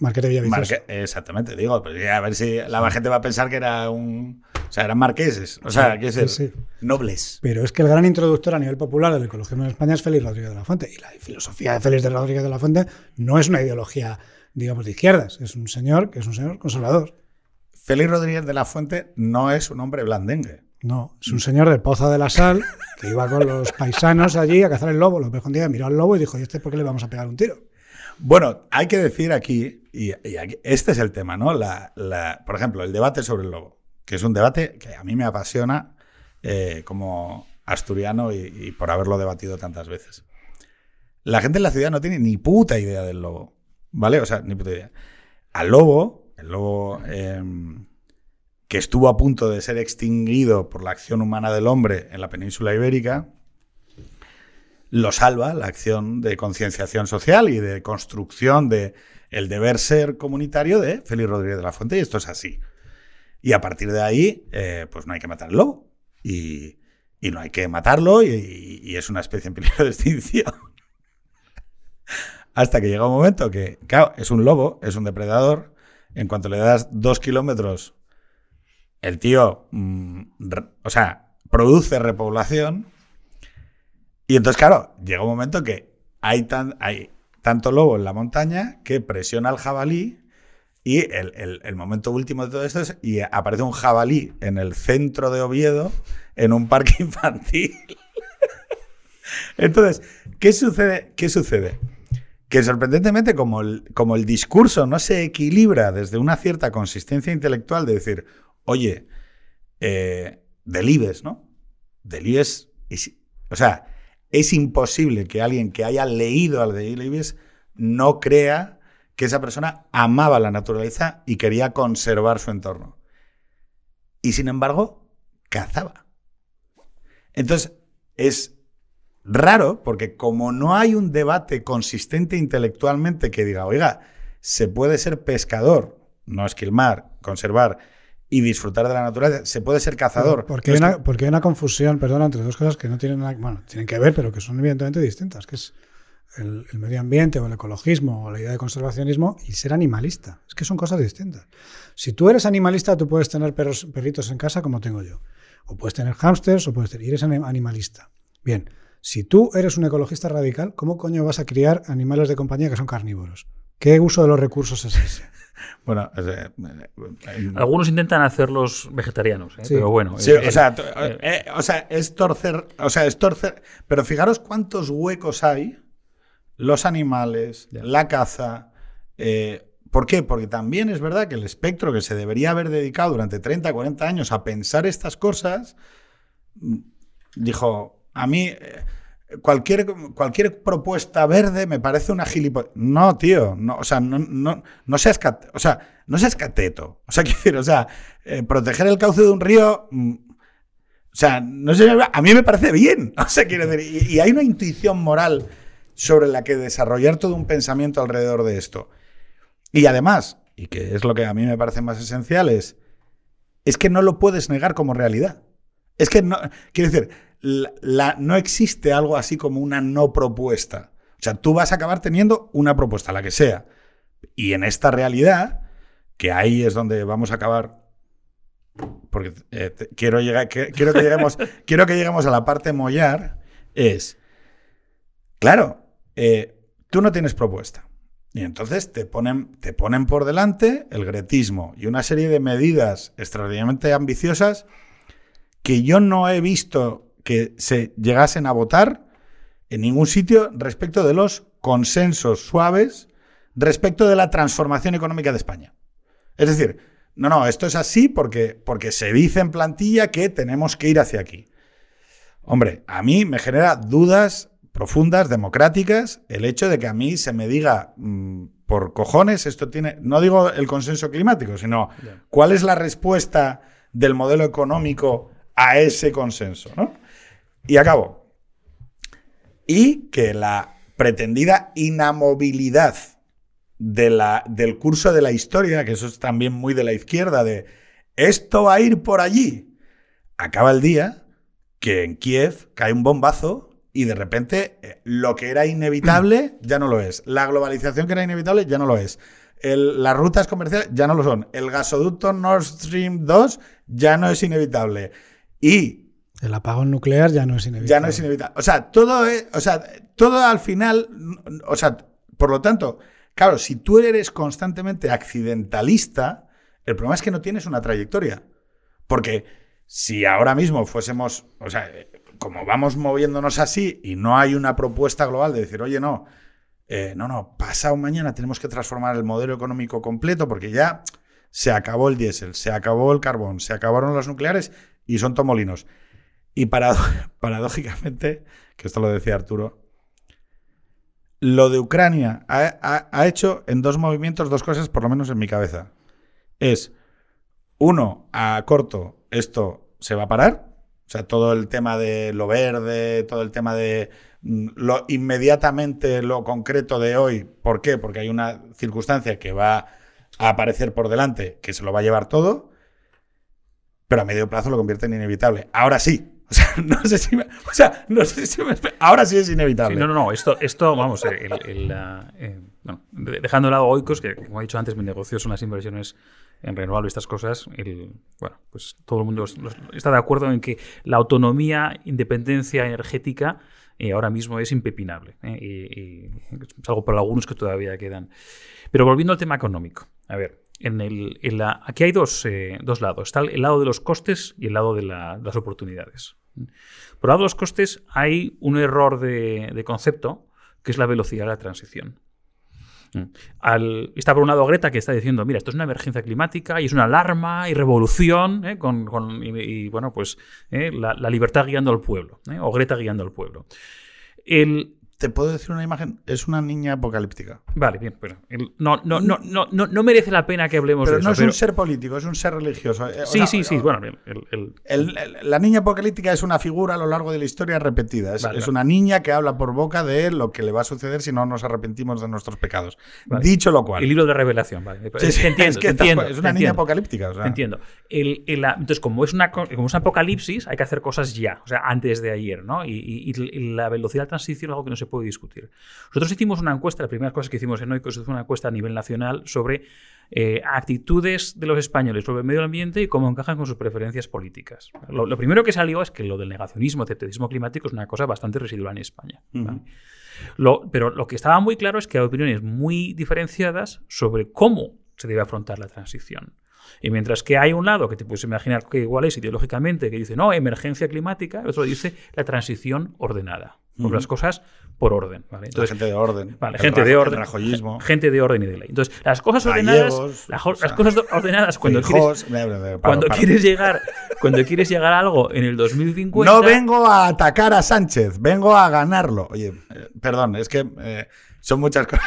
Marquete Villaviciosa. Marque- exactamente, digo, pues ya a ver si la gente va a pensar que era un. O sea, eran marqueses. O sea, Sí, ¿qué es sí, el- sí. Nobles. Pero es que el gran introductor a nivel popular del ecologismo en España es Félix Rodríguez de la Fuente. Y la filosofía de Félix de Rodríguez de la Fuente no es una ideología, digamos, de izquierdas. Es un señor que es un señor conservador. Félix Rodríguez de la Fuente no es un hombre blandengue. No, es un señor de Poza de la Sal que iba con los paisanos allí a cazar el lobo. Lo un día miró al lobo y dijo, ¿y este por qué le vamos a pegar un tiro? Bueno, hay que decir aquí, y, y aquí- este es el tema, ¿no? La, la- por ejemplo, el debate sobre el lobo, que es un debate que a mí me apasiona eh, como asturiano y, y por haberlo debatido tantas veces. La gente en la ciudad no tiene ni puta idea del lobo, ¿vale? O sea, ni puta idea. Al lobo, el lobo eh, que estuvo a punto de ser extinguido por la acción humana del hombre en la península ibérica, lo salva la acción de concienciación social y de construcción de el deber ser comunitario de Félix Rodríguez de la Fuente y esto es así. Y a partir de ahí, eh, pues no hay que matar al lobo y, no hay que matarlo y, y- y es una especie en peligro de extinción. Hasta que llega un momento que, claro, es un lobo, es un depredador. En cuanto le das dos kilómetros, el tío, mm, o sea, produce repoblación. Y entonces, claro, llega un momento que hay, tan, hay tanto lobo en la montaña que presiona al jabalí Y el, el- el momento último de todo esto es, y aparece un jabalí en el centro de Oviedo, en un parque infantil. Entonces, ¿qué sucede? ¿Qué sucede? Que sorprendentemente, como el, como el discurso no se equilibra desde una cierta consistencia intelectual de decir, oye, eh, Delibes, ¿no? Delibes, es- o sea, es imposible que alguien que haya leído al Delibes no crea que esa persona amaba la naturaleza y quería conservar su entorno. Y sin embargo, cazaba. Entonces, es raro porque como no hay un debate consistente intelectualmente que diga, oiga, se puede ser pescador, no esquilmar, conservar y disfrutar de la naturaleza, se puede ser cazador. Porque hay, una, que- porque hay una confusión, perdona, entre dos cosas que no tienen nada, bueno, tienen que ver, pero que son evidentemente distintas, que es el, el medio ambiente o el ecologismo o la idea de conservacionismo y ser animalista. Es que son cosas distintas. Si tú eres animalista, tú puedes tener perros, perritos en casa como tengo yo. O puedes tener hámsters o puedes tener... Y eres anim- animalista. Bien, si tú eres un ecologista radical, ¿cómo coño vas a criar animales de compañía que son carnívoros? ¿Qué uso de los recursos es ese? Bueno, eh, eh, Algunos intentan hacerlos vegetarianos, ¿eh? Sí. pero bueno. Sí, eh, o, sea, eh, eh, o sea, es torcer, o sea, es torcer, pero fijaros cuántos huecos hay, los animales, Ya. la caza, eh, ¿por qué? Porque también es verdad que el espectro que se debería haber dedicado durante 30, 40 años a pensar estas cosas, mm, dijo, a mí eh, cualquier, cualquier propuesta verde me parece una gilipollas. No, tío, no, o sea, no, no, no seas cat- o sea, no seas cateto. O sea, quiero o sea, eh, proteger el cauce de un río. mm, o sea, no sé, a mí me parece bien. O sea, quiero decir, y, y hay una intuición moral sobre la que desarrollar todo un pensamiento alrededor de esto. Y además, y que es lo que a mí me parece más esencial, es, es que no lo puedes negar como realidad. Es que no, quiero decir, la- la- no existe algo así como una no propuesta. O sea, tú vas a acabar teniendo una propuesta, la que sea. Y en esta realidad, que ahí es donde vamos a acabar. Porque eh, te- quiero, llegar, que- quiero, que lleguemos, quiero que lleguemos a la parte mollar. Es. Claro, eh, tú no tienes propuesta. Y entonces te ponen, te ponen por delante el gretismo y una serie de medidas extraordinariamente ambiciosas que yo no he visto que se llegasen a votar en ningún sitio respecto de los consensos suaves respecto de la transformación económica de España. Es decir, no, no, esto es así porque, porque se dice en plantilla que tenemos que ir hacia aquí. Hombre, a mí me genera dudas profundas, democráticas, el hecho de que a mí se me diga mm, por cojones, esto tiene, no digo el consenso climático, sino cuál es la respuesta del modelo económico a ese consenso. ¿no? Y acabo. Y que la pretendida inamovilidad del curso de la historia, que eso es también muy de la izquierda, de esto va a ir por allí, acaba el día que en Kiev cae un bombazo y de repente eh, lo que era inevitable ya no lo es. La globalización que era inevitable ya no lo es. Las rutas comerciales ya no lo son. El gasoducto Nord Stream 2 ya no es inevitable. Y El apagón nuclear ya no es inevitable. ya no es inevitable. O sea, todo es, o sea, todo al final, o sea, por lo tanto, claro, si tú eres constantemente accidentalista, el problema es que no tienes una trayectoria. Porque si ahora mismo fuésemos, o sea, como vamos moviéndonos así y no hay una propuesta global de decir, oye, no, eh, no, no, pasado mañana tenemos que transformar el modelo económico completo porque ya se acabó el diésel, se acabó el carbón, se acabaron los nucleares y son tomolinos. Y paradójicamente, que esto lo decía Arturo, lo de Ucrania ha, ha- ha hecho en dos movimientos dos cosas, por lo menos en mi cabeza. Es, uno, a corto, esto se va a parar. O sea, todo el tema de lo verde, todo el tema de mm, lo inmediatamente lo concreto de hoy. ¿Por qué? Porque hay una circunstancia que va a aparecer por delante que se lo va a llevar todo, pero a medio plazo lo convierte en inevitable. Ahora sí. O sea, no sé si me, o sea, no sé si ahora sí es inevitable. No, no, no. Esto, esto vamos, el- el, eh, dejando de lado Oikos, que como he dicho antes, mi negocio son las inversiones en renovable y estas cosas. El, bueno, pues todo el mundo está de acuerdo en que la autonomía, independencia energética eh, ahora mismo es impepinable. eh, y, y es algo para algunos que todavía quedan. Pero volviendo al tema económico. A ver, en el, aquí hay dos, eh, dos lados. Está el lado de los costes y el lado de, la- de las oportunidades. Por el lado de los costes hay un error de, concepto que es la velocidad de la transición. Está por un lado Greta que está diciendo, mira, esto es una emergencia climática y es una alarma y revolución, ¿eh? con, y, bueno, pues ¿eh? la, libertad guiando al pueblo, o Greta guiando al pueblo. El, ¿Te puedo decir una imagen? Es una niña apocalíptica. vale, bien, bueno, el- no, no, no, no, no, no merece la pena que hablemos Pero de no eso. es un pero- ser político, es un ser religioso. Eh, o sí, sea, sí, sí, o- bueno, el- el- el- el- el- la niña apocalíptica es una figura a lo largo de la historia repetida. Es, Vale, es vale. una niña que habla por boca de lo que le va a suceder si no nos arrepentimos de nuestros pecados. Vale. Dicho lo cual. el libro de revelación, vale. Sí, sí, Te entiendo, es que entiendo, es una niña entiendo. apocalíptica. o sea. Entiendo. Entonces, como es, una, co- como es un apocalipsis, hay que hacer cosas ya, o sea, antes de ayer, ¿no? Y, y- y la velocidad de transición es algo que no se puede discutir. Nosotros hicimos una encuesta, la primera cosa que hicimos en Oikos fue una encuesta a nivel nacional sobre eh, actitudes de los españoles sobre el medio ambiente y cómo encajan con sus preferencias políticas. Lo, lo primero que salió es que lo del negacionismo, escepticismo climático es una cosa bastante residual en España. ¿vale? Lo- pero lo que estaba muy claro es que hay opiniones muy diferenciadas sobre cómo se debe afrontar la transición. Y mientras que hay un lado que te puedes imaginar que igual es ideológicamente, que dice, no, emergencia climática, el otro dice la transición ordenada. Por las cosas por orden. ¿vale? La Entonces, gente de orden. Vale, gente de orden. Gente de orden y de ley. Entonces, las cosas ordenadas, Gallegos, la jo- o sea, las cosas ordenadas cuando quieres, paro, cuando paro. quieres llegar, cuando quieres llegar a algo en el 2050. No vengo a atacar a Sánchez, vengo a ganarlo. Oye, eh, perdón, es que eh, son muchas cosas.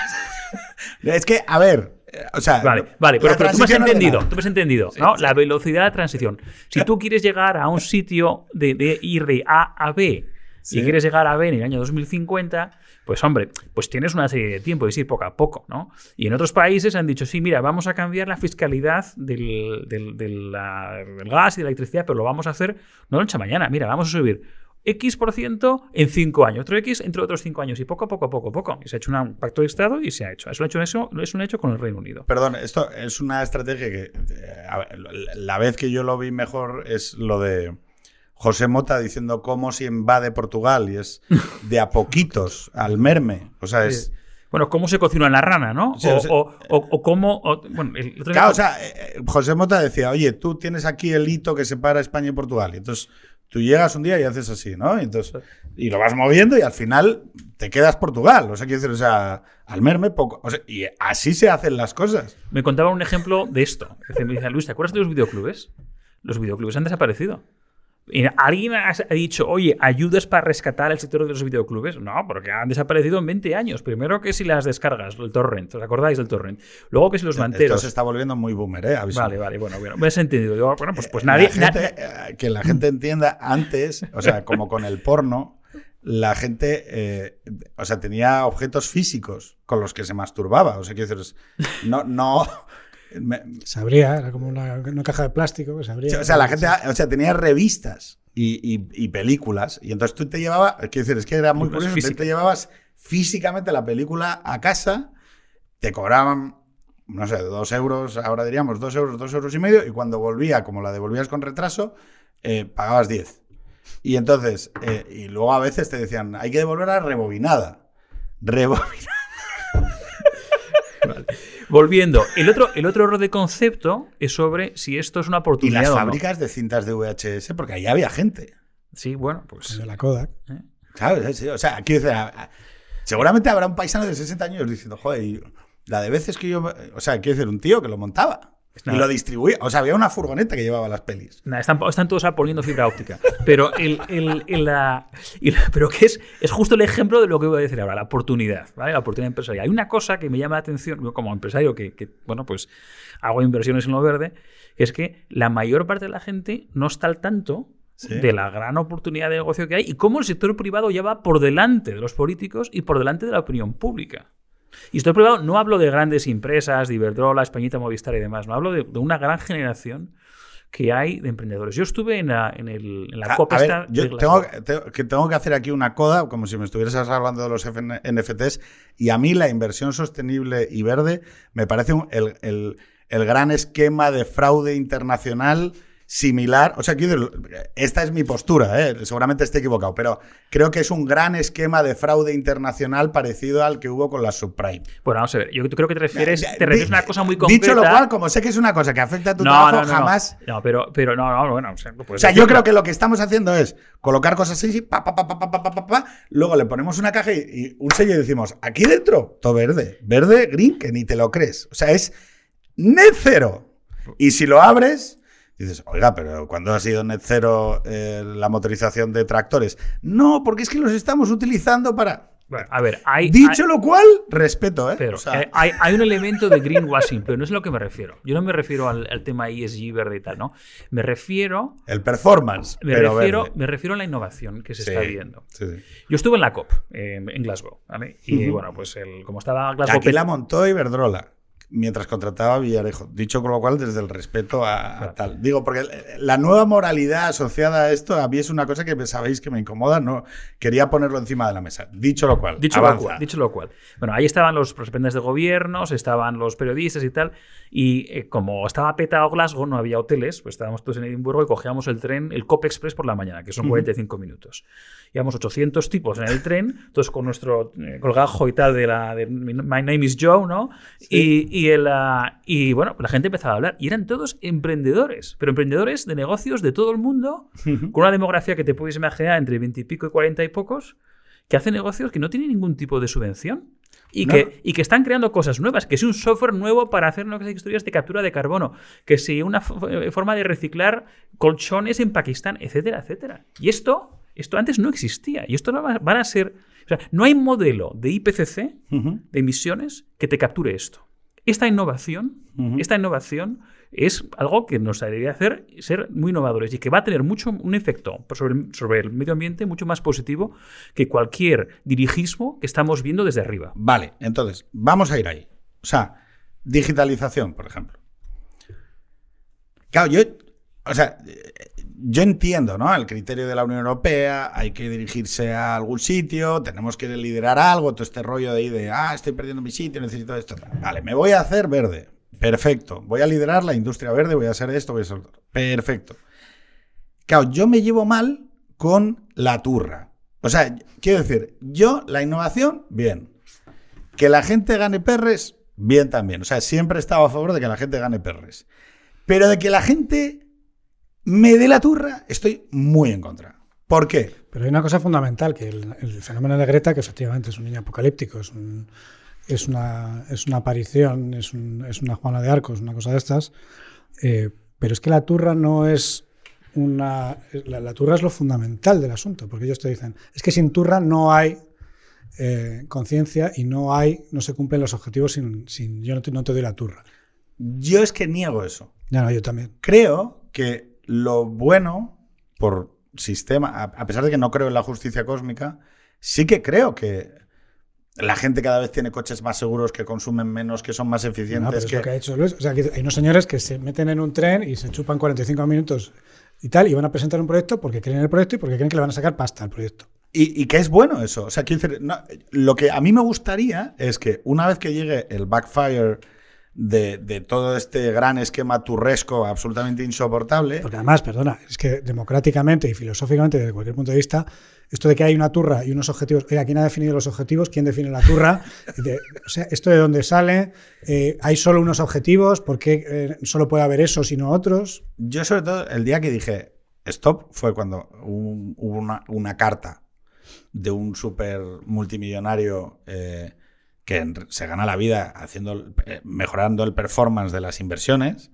es que, a ver, eh, o sea. Vale, vale, pero, tú me has entendido, tú me has entendido, ¿no? La velocidad de transición. Si tú quieres llegar a un sitio de, de ir de A a B Sí. y quieres llegar a B en el año 2050, pues hombre, pues tienes una serie de tiempo, es ir poco a poco, ¿no? Y en otros países han dicho, sí, mira, vamos a cambiar la fiscalidad del, del- del, la- del gas y de la electricidad, pero lo vamos a hacer no noche a mañana, mira, vamos a subir X por ciento en cinco años, otro X entre otros cinco años, y poco a poco, poco a poco. Y se ha hecho un pacto de Estado y se ha hecho. Lo ha hecho eso, es un hecho con el Reino Unido. Perdón, esto es una estrategia que. eh, a ver, la vez que yo lo vi mejor es lo de José Mota diciendo cómo se invade Portugal y es de a poquitos al merme. O sea, es. Bueno, cómo se cocina la rana, ¿no? Sí, o, o sea- o- o- o cómo. bueno, el otro día- Claro, o sea, eh, José Mota decía, oye, tú tienes aquí el hito que separa España y Portugal. Y entonces tú llegas un día y haces así, ¿no? Y, entonces, y lo vas moviendo y al final te quedas Portugal. O sea, quiero decir, o sea, al merme poco. O sea, y así se hacen las cosas. me contaba un ejemplo de esto. Me dice, Luis, ¿te acuerdas de los videoclubes? Los videoclubes han desaparecido. ¿Alguien ha dicho, oye, ayudas para rescatar el sector de los videoclubes? No, porque han desaparecido en 20 años. Primero que si las descargas, el torrent, ¿os acordáis del torrent? Luego que si los Esto manteros. se está volviendo muy boomer, ¿eh? Vale, vale, bueno, bueno, me has entendido. Yo, bueno, pues, pues La nadie. gente, na- eh, que la gente entienda, antes, o sea, como con el porno, la gente, eh, o sea, tenía objetos físicos con los que se masturbaba. O sea, quiero decir, no, no. Me- Sabría, era como una, una caja de plástico que sabría. o sea, la gente, o sea, tenía revistas y, y- y películas. Y entonces tú te llevabas, quiero decir, es que era muy curioso, físicas. te llevabas físicamente la película a casa, te cobraban, no sé, dos euros, ahora diríamos dos euros, dos euros y medio, y cuando volvía, como la devolvías con retraso, eh, pagabas 10. Y entonces, eh, y luego a veces te decían, hay que devolverla rebobinada. Rebobinada. Volviendo, el otro, el otro error de concepto es sobre si esto es una Y oportunidad las o no. fábricas de cintas de VHS, porque ahí había gente. Sí, bueno, pues. de la Kodak. ¿Sabes? Sí, sí, O sea, quiero decir, a- a- seguramente habrá un paisano de 60 años diciendo, joder, y la de veces que yo. O sea, quiero decir, un tío que lo montaba y lo distribuía. O sea, había una furgoneta que llevaba las pelis. Nada, están, están todos poniendo fibra óptica. Pero, el, el- el- la, pero que es, es justo el ejemplo de lo que voy a decir ahora, la oportunidad, ¿vale? La oportunidad empresarial. Hay una cosa que me llama la atención, yo como empresario que, que, bueno, pues hago inversiones en lo verde, que es que la mayor parte de la gente no está al tanto Sí. de la gran oportunidad de negocio que hay y cómo el sector privado ya va por delante de los políticos y por delante de la opinión pública. Y sector privado no hablo de grandes empresas, de Iberdrola, Españita, Movistar y demás, no hablo de, de una gran generación que hay de emprendedores. Yo estuve en la, en el, en la A- copa a ver, esta yo tengo, que tengo que hacer aquí una coda, como si me estuvieras hablando de los FN NFTs, y a mí la inversión sostenible y verde me parece un- el, el- el gran esquema de fraude internacional similar. O sea, esta es mi postura, ¿eh? seguramente esté equivocado, pero creo que es un gran esquema de fraude internacional parecido al que hubo con la subprime. Bueno, vamos a ver. Yo creo que te refieres, te refieres a una cosa muy concreta. Dicho lo cual, como sé que es una cosa que afecta a tu no, trabajo, no, no, jamás. No, pero, pero no, no, bueno. O sea, no O sea, yo creo que lo que estamos haciendo es colocar cosas así, pa, pa, pa, pa, pa, pa, pa, pa, luego le ponemos una caja y, y un sello y decimos, aquí dentro, todo verde, verde, green, que ni te lo crees. O sea, es net cero. Y si lo abres, dices, oiga, pero ¿cuándo ha sido net cero eh, la motorización de tractores? No, porque es que los estamos utilizando para... Bueno, a ver, hay. Dicho hay- lo cual, respeto, ¿eh? Pero O sea, eh, hay, hay un elemento de greenwashing, pero no es a lo que me refiero. Yo no me refiero al, al tema ESG verde y tal, ¿no? Me refiero, el performance. me pero refiero, verde. me refiero a la innovación que se Sí, está viendo. sí, sí. Yo estuve en la COP eh, en Glasgow, ¿vale? Y bueno, pues el, como estaba Glasgow Aquí la montó Iberdrola mientras contrataba a Villarejo. Dicho con lo cual, desde el respeto a, a tal. Digo, porque la nueva moralidad asociada a esto a mí es una cosa que sabéis que me incomoda. No quería ponerlo encima de la mesa. Dicho lo cual, Dicho lo, avanza. cual, dicho lo cual. Bueno, ahí estaban los representantes de gobiernos, estaban los periodistas y tal. Y eh, como estaba petado Glasgow, no había hoteles, pues estábamos todos en Edimburgo y cogíamos el tren, el COP Express por la mañana, que son 45 minutos. Íbamos 800 tipos en el tren, todos con nuestro eh, colgajo y tal de la de My Name is Joe, ¿no? Y, y, el, ah, y bueno, la gente empezaba a hablar. Y eran todos emprendedores, pero emprendedores de negocios de todo el mundo, con una demografía que te puedes imaginar entre 20 y pico y 40 y pocos, que hacen negocios que no tienen ningún tipo de subvención. Y, No. que, y que están creando cosas nuevas, que es un software nuevo para hacer nuevas historias de captura de carbono, que si una eh, forma de reciclar colchones en Pakistán, etcétera, etcétera. Y esto, esto antes no existía. Y esto no va- van a ser... O sea, no hay modelo de IPCC, de emisiones, que te capture esto. Esta innovación, esta innovación es algo que nos debería hacer ser muy innovadores y que va a tener mucho un efecto sobre, el- sobre el medio ambiente mucho más positivo que cualquier dirigismo que estamos viendo desde arriba. Vale, entonces, vamos a ir ahí. O sea, digitalización, por ejemplo. Claro, yo, o sea, yo entiendo, ¿no? El criterio de la Unión Europea, hay que dirigirse a algún sitio, tenemos que liderar algo, todo este rollo de ahí de, ah, estoy perdiendo mi sitio, necesito esto. Vale, me voy a hacer verde. Perfecto. Voy a liderar la industria verde, voy a hacer esto, voy a hacer. Perfecto. Claro, yo me llevo mal con la turra. O sea, quiero decir, yo, la innovación, bien. Que la gente gane perres, bien también. O sea, siempre he estado a favor de que la gente gane perres. Pero de que la gente me dé la turra, estoy muy en contra. ¿Por qué? Pero hay una cosa fundamental, que el, el fenómeno de Greta, que efectivamente es un niño apocalíptico, es, un- es, una, es una aparición, es, un- es una Juana de Arcos, una cosa de estas, eh, pero es que la turra no es una... La, la turra es lo fundamental del asunto, porque ellos te dicen, es que sin turra no hay eh, conciencia y no hay, no se cumplen los objetivos sin, sin yo no te, no te doy la turra. Yo es que niego eso. Ya no, yo también. Creo que lo bueno, por sistema, a a pesar de que no creo en la justicia cósmica, sí que creo que la gente cada vez tiene coches más seguros, que consumen menos, que son más No, pero eficientes. es que... lo que ha hecho Luis. O sea, que hay unos señores que se meten en un tren y se chupan 45 minutos y tal, y van a presentar un proyecto porque creen en el proyecto y porque creen que le van a sacar pasta al proyecto. Y, y que es bueno eso. O sea, quiero decir, no, lo que a mí me gustaría es que una vez que llegue el backfire de, de todo este gran esquema turresco absolutamente insoportable, Porque además, perdona, es que democráticamente y filosóficamente, desde cualquier punto de vista, esto de que hay una turra y unos objetivos, oiga, ¿quién ha definido los objetivos? ¿Quién define la turra? De- o sea, esto de dónde sale, Eh, hay solo unos objetivos, ¿por qué eh, solo puede haber esos y no otros? yo sobre todo el día que dije stop fue cuando hubo una, una carta de un super multimillonario eh, que se gana la vida haciendo eh, mejorando el performance de las inversiones,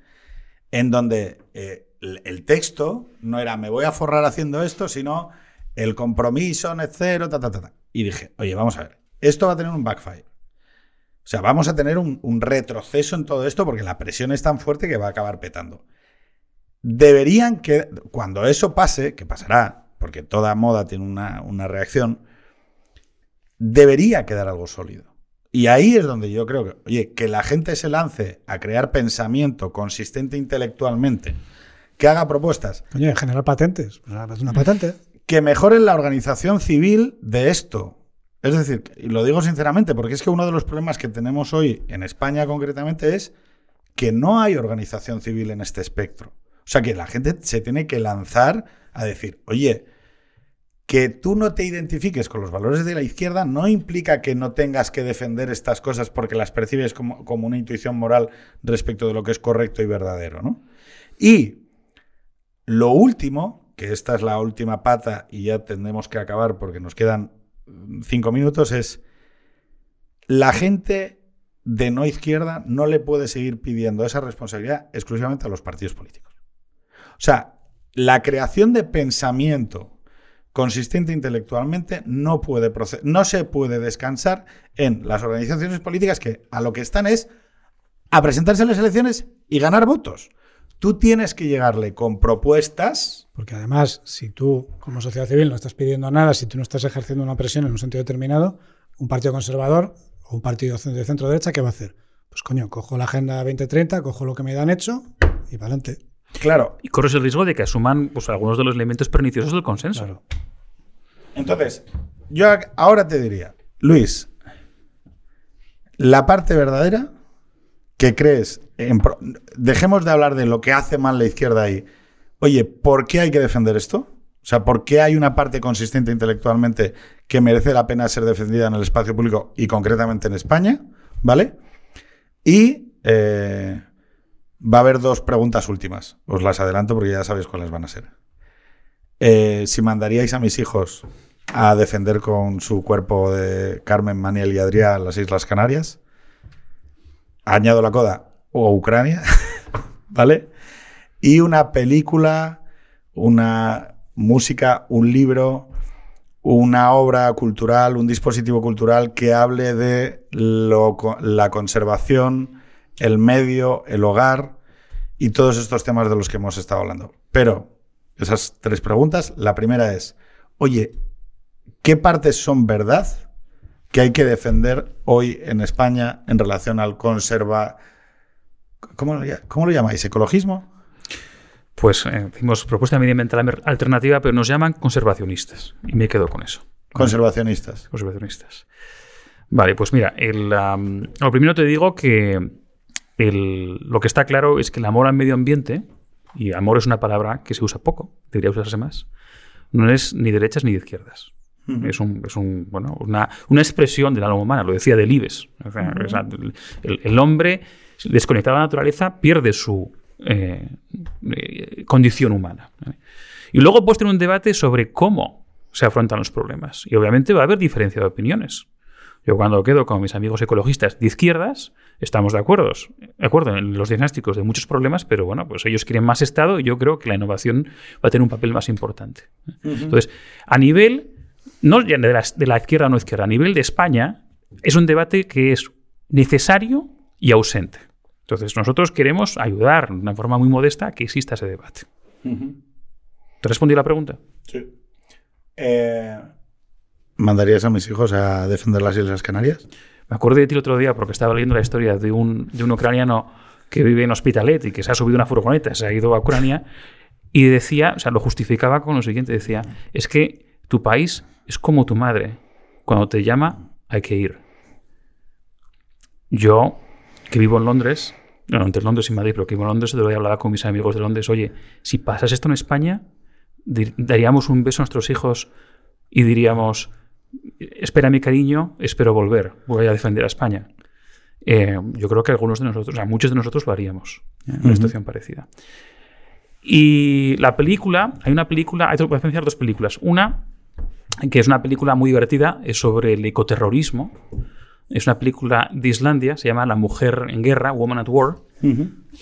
en donde eh, el texto no era me voy a forrar haciendo esto, sino el compromiso net cero, ta, ta, ta, ta. Y dije, oye, vamos a ver, esto va a tener un backfire. O sea, vamos a tener un, un retroceso en todo esto porque la presión es tan fuerte que va a acabar petando. Deberían que, cuando eso pase, que pasará, porque toda moda tiene una, una reacción, debería quedar algo sólido. Y ahí es donde yo creo que, oye, que la gente se lance a crear pensamiento consistente intelectualmente, que haga propuestas, Coño, generar patentes. Pues, una patente. que mejoren la organización civil de esto. Es decir, y lo digo sinceramente, porque es que uno de los problemas que tenemos hoy en España concretamente es que no hay organización civil en este espectro. O sea que la gente se tiene que lanzar a decir, oye, que tú no te identifiques con los valores de la izquierda no implica que no tengas que defender estas cosas porque las percibes como, una intuición moral respecto de lo que es correcto y verdadero, ¿no? Y lo último, que esta es la última pata y ya tendremos que acabar porque nos quedan cinco minutos, es la gente de no izquierda no le puede seguir pidiendo esa responsabilidad exclusivamente a los partidos políticos. O sea, la creación de pensamiento consistente intelectualmente no, puede no se puede descansar en las organizaciones políticas que a lo que están es a presentarse en las elecciones y ganar votos. Tú tienes que llegarle con propuestas. Porque además, si tú como sociedad civil no estás pidiendo nada, si tú no estás ejerciendo una presión en un sentido determinado, un partido conservador o un partido de centro-derecha, ¿qué va a hacer? Pues coño, cojo la Agenda 2030, cojo lo que me dan hecho y para adelante. Claro. Y corres el riesgo de que asuman pues, algunos de los elementos perniciosos del consenso. Claro. Entonces, yo ahora te diría, Luis, la parte verdadera que crees, dejemos de hablar de lo que hace mal la izquierda ahí. Oye, ¿por qué hay que defender esto? O sea, ¿por qué hay una parte consistente intelectualmente que merece la pena ser defendida en el espacio público y concretamente en España? ¿Vale? Y eh, va a haber dos preguntas últimas. Os las adelanto porque ya sabéis cuáles van a ser. Eh, si mandaríais a mis hijos a defender con su cuerpo de Carmen, Maniel y Adrián las Islas Canarias, añado la coda, o Ucrania, ¿vale? Y una película, una música, un libro, una obra cultural, un dispositivo cultural que hable de la conservación, el medio, el hogar y todos estos temas de los que hemos estado hablando. Pero esas tres preguntas, la primera es, oye, ¿qué partes son verdad que hay que defender hoy en España en relación al conserva... ¿Cómo lo, llamáis? ¿Ecologismo? Pues eh, hicimos propuesta medioambiental alternativa, pero nos llaman conservacionistas. Y me quedo con eso. Conservacionistas. Conservacionistas. Vale, pues mira, el, lo primero te digo que lo que está claro es que el amor al medio ambiente, y amor es una palabra que se usa poco, debería usarse más, no es ni derechas ni de izquierdas. Es, un, es un, bueno, una, una, expresión del alma humana, lo decía Delibes. el, hombre, desconectado de la naturaleza, pierde su eh, eh, condición humana. Y luego puedes tener un debate sobre cómo se afrontan los problemas. Y obviamente va a haber diferencia de opiniones. Yo cuando quedo con mis amigos ecologistas de izquierdas, estamos de acuerdo, de acuerdo en los diagnósticos de muchos problemas, pero bueno, pues ellos quieren más Estado y yo creo que la innovación va a tener un papel más importante. Entonces, a nivel, no de la, de la izquierda o no izquierda, a nivel de España, es un debate que es necesario y ausente. Entonces, nosotros queremos ayudar de una forma muy modesta a que exista ese debate. ¿Te respondí la pregunta? Sí. Eh, ¿Mandarías a mis hijos a defender las Islas Canarias? Me acordé de ti el otro día porque estaba leyendo la historia de un, de un ucraniano que vive en Hospitalet y que se ha subido una furgoneta, se ha ido a Ucrania y decía, o sea, lo justificaba con lo siguiente, decía, es que tu país es como tu madre, cuando te llama hay que ir. Yo, que vivo en Londres, no, entre Londres y Madrid, pero que vivo en Londres, de hablaba con mis amigos de Londres, oye, si pasas esto en España, daríamos un beso a nuestros hijos y diríamos, espera mi cariño, espero volver, voy a defender a España. Eh, yo creo que algunos de nosotros, o sea, muchos de nosotros lo haríamos en una situación parecida. Y la película, hay una película, hay que pensar dos películas. Una, que es una película muy divertida, es sobre el ecoterrorismo. Es una película de Islandia, se llama La mujer en guerra, Woman at War.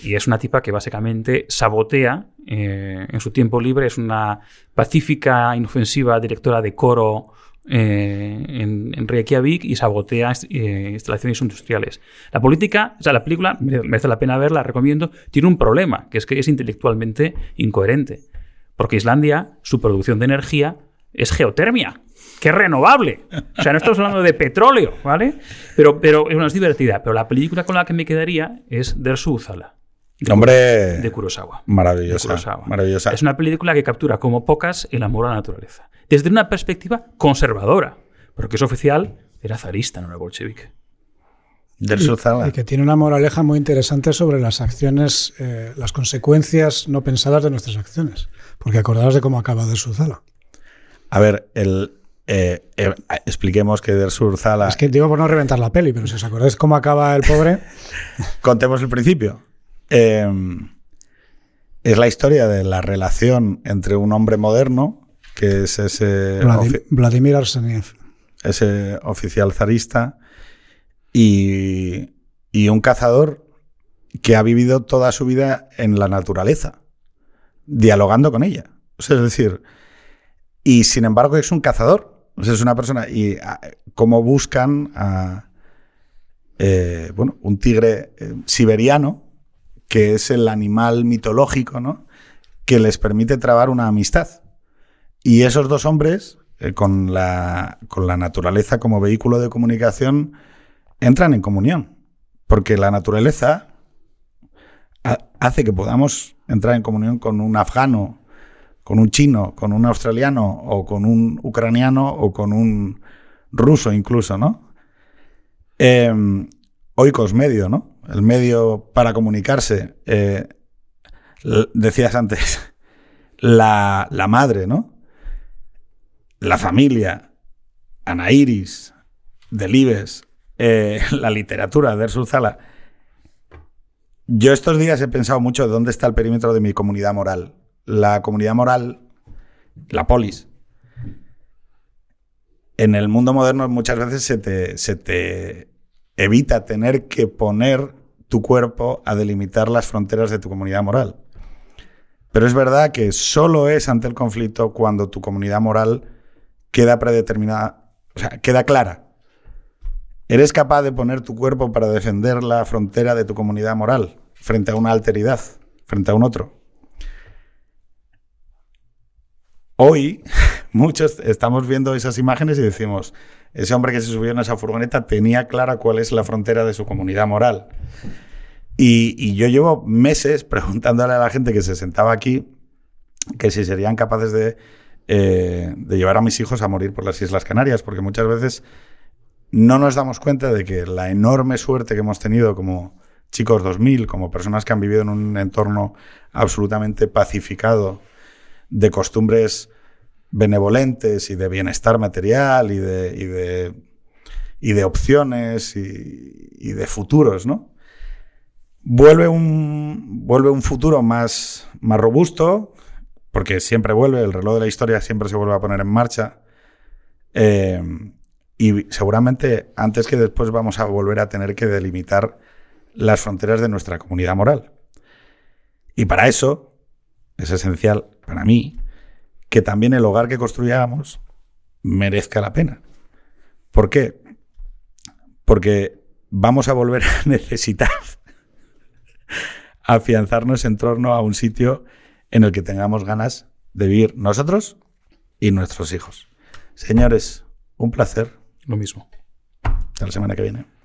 Y es una tipa que básicamente sabotea eh, en su tiempo libre. Es una pacífica, inofensiva directora de coro eh, en, Reykjavik y sabotea eh, instalaciones industriales. La política, o sea, la película, merece la pena verla, recomiendo, tiene un problema, que es que es intelectualmente incoherente. Porque Islandia, su producción de energía es geotermia, que es renovable. O sea, no estamos hablando de petróleo, ¿vale? Pero, pero es divertida. Pero la película con la que me quedaría es Der Uzala. De, Hombre, de Kurosawa. Maravillosa, maravillosa. Es una película que captura como pocas el amor a la naturaleza. Desde una perspectiva conservadora. Porque es oficial, era zarista, no era bolchevique. Del y, Surzala. y que tiene una moraleja muy interesante sobre las acciones, eh, las consecuencias no pensadas de nuestras acciones. Porque acordaros de cómo acaba del Surzala. A ver, el, eh, eh, expliquemos que Der Surzala. Es que digo por no reventar la peli, pero si os acordáis cómo acaba el pobre, Contemos el principio. Eh, es la historia de la relación entre un hombre moderno, que es ese, Vladimir Arseniev. ese oficial zarista, y, y un cazador que ha vivido toda su vida en la naturaleza, dialogando con ella. O sea, es decir, y sin embargo es un cazador. O sea, es una persona. Y ah, cómo buscan a. eh, bueno, un tigre eh, siberiano, que es el animal mitológico, ¿no? Que les permite trabar una amistad. Y esos dos hombres, eh, con, la, con la naturaleza como vehículo de comunicación, entran en comunión. Porque la naturaleza ha- hace que podamos entrar en comunión con un afgano, con un chino, con un australiano, o con un ucraniano, o con un ruso incluso, ¿no? Eh, Oikos medio, ¿no? El medio para comunicarse. Eh, decías antes, la, la madre, ¿no? La familia, Ana Iris, Delibes, eh, la literatura de Zala. Yo estos días he pensado mucho de dónde está el perímetro de mi comunidad moral. La comunidad moral, la polis. En el mundo moderno muchas veces se te, se te evita tener que poner tu cuerpo a delimitar las fronteras de tu comunidad moral. Pero es verdad que solo es ante el conflicto cuando tu comunidad moral queda predeterminada, o sea, queda clara. ¿Eres capaz de poner tu cuerpo para defender la frontera de tu comunidad moral frente a una alteridad, frente a un otro? Hoy muchos estamos viendo esas imágenes y decimos, ese hombre que se subió en esa furgoneta tenía clara cuál es la frontera de su comunidad moral. Y, yo llevo meses preguntándole a la gente que se sentaba aquí que si serían capaces de, eh, de llevar a mis hijos a morir por las Islas Canarias, porque muchas veces no nos damos cuenta de que la enorme suerte que hemos tenido como chicos 2000, como personas que han vivido en un entorno absolutamente pacificado, de costumbres benevolentes y de bienestar material y de, y de, y de opciones y, y de futuros, ¿no? Vuelve un, vuelve un futuro más, más robusto, porque siempre vuelve, el reloj de la historia siempre se vuelve a poner en marcha. Eh, y seguramente antes que después vamos a volver a tener que delimitar las fronteras de nuestra comunidad moral. Y para eso es esencial, para mí, que también el hogar que construyamos merezca la pena. ¿Por qué? Porque vamos a volver a necesitar afianzarnos en torno a un sitio en el que tengamos ganas de vivir nosotros y nuestros hijos. Señores, un placer. Lo mismo. Hasta la semana que viene.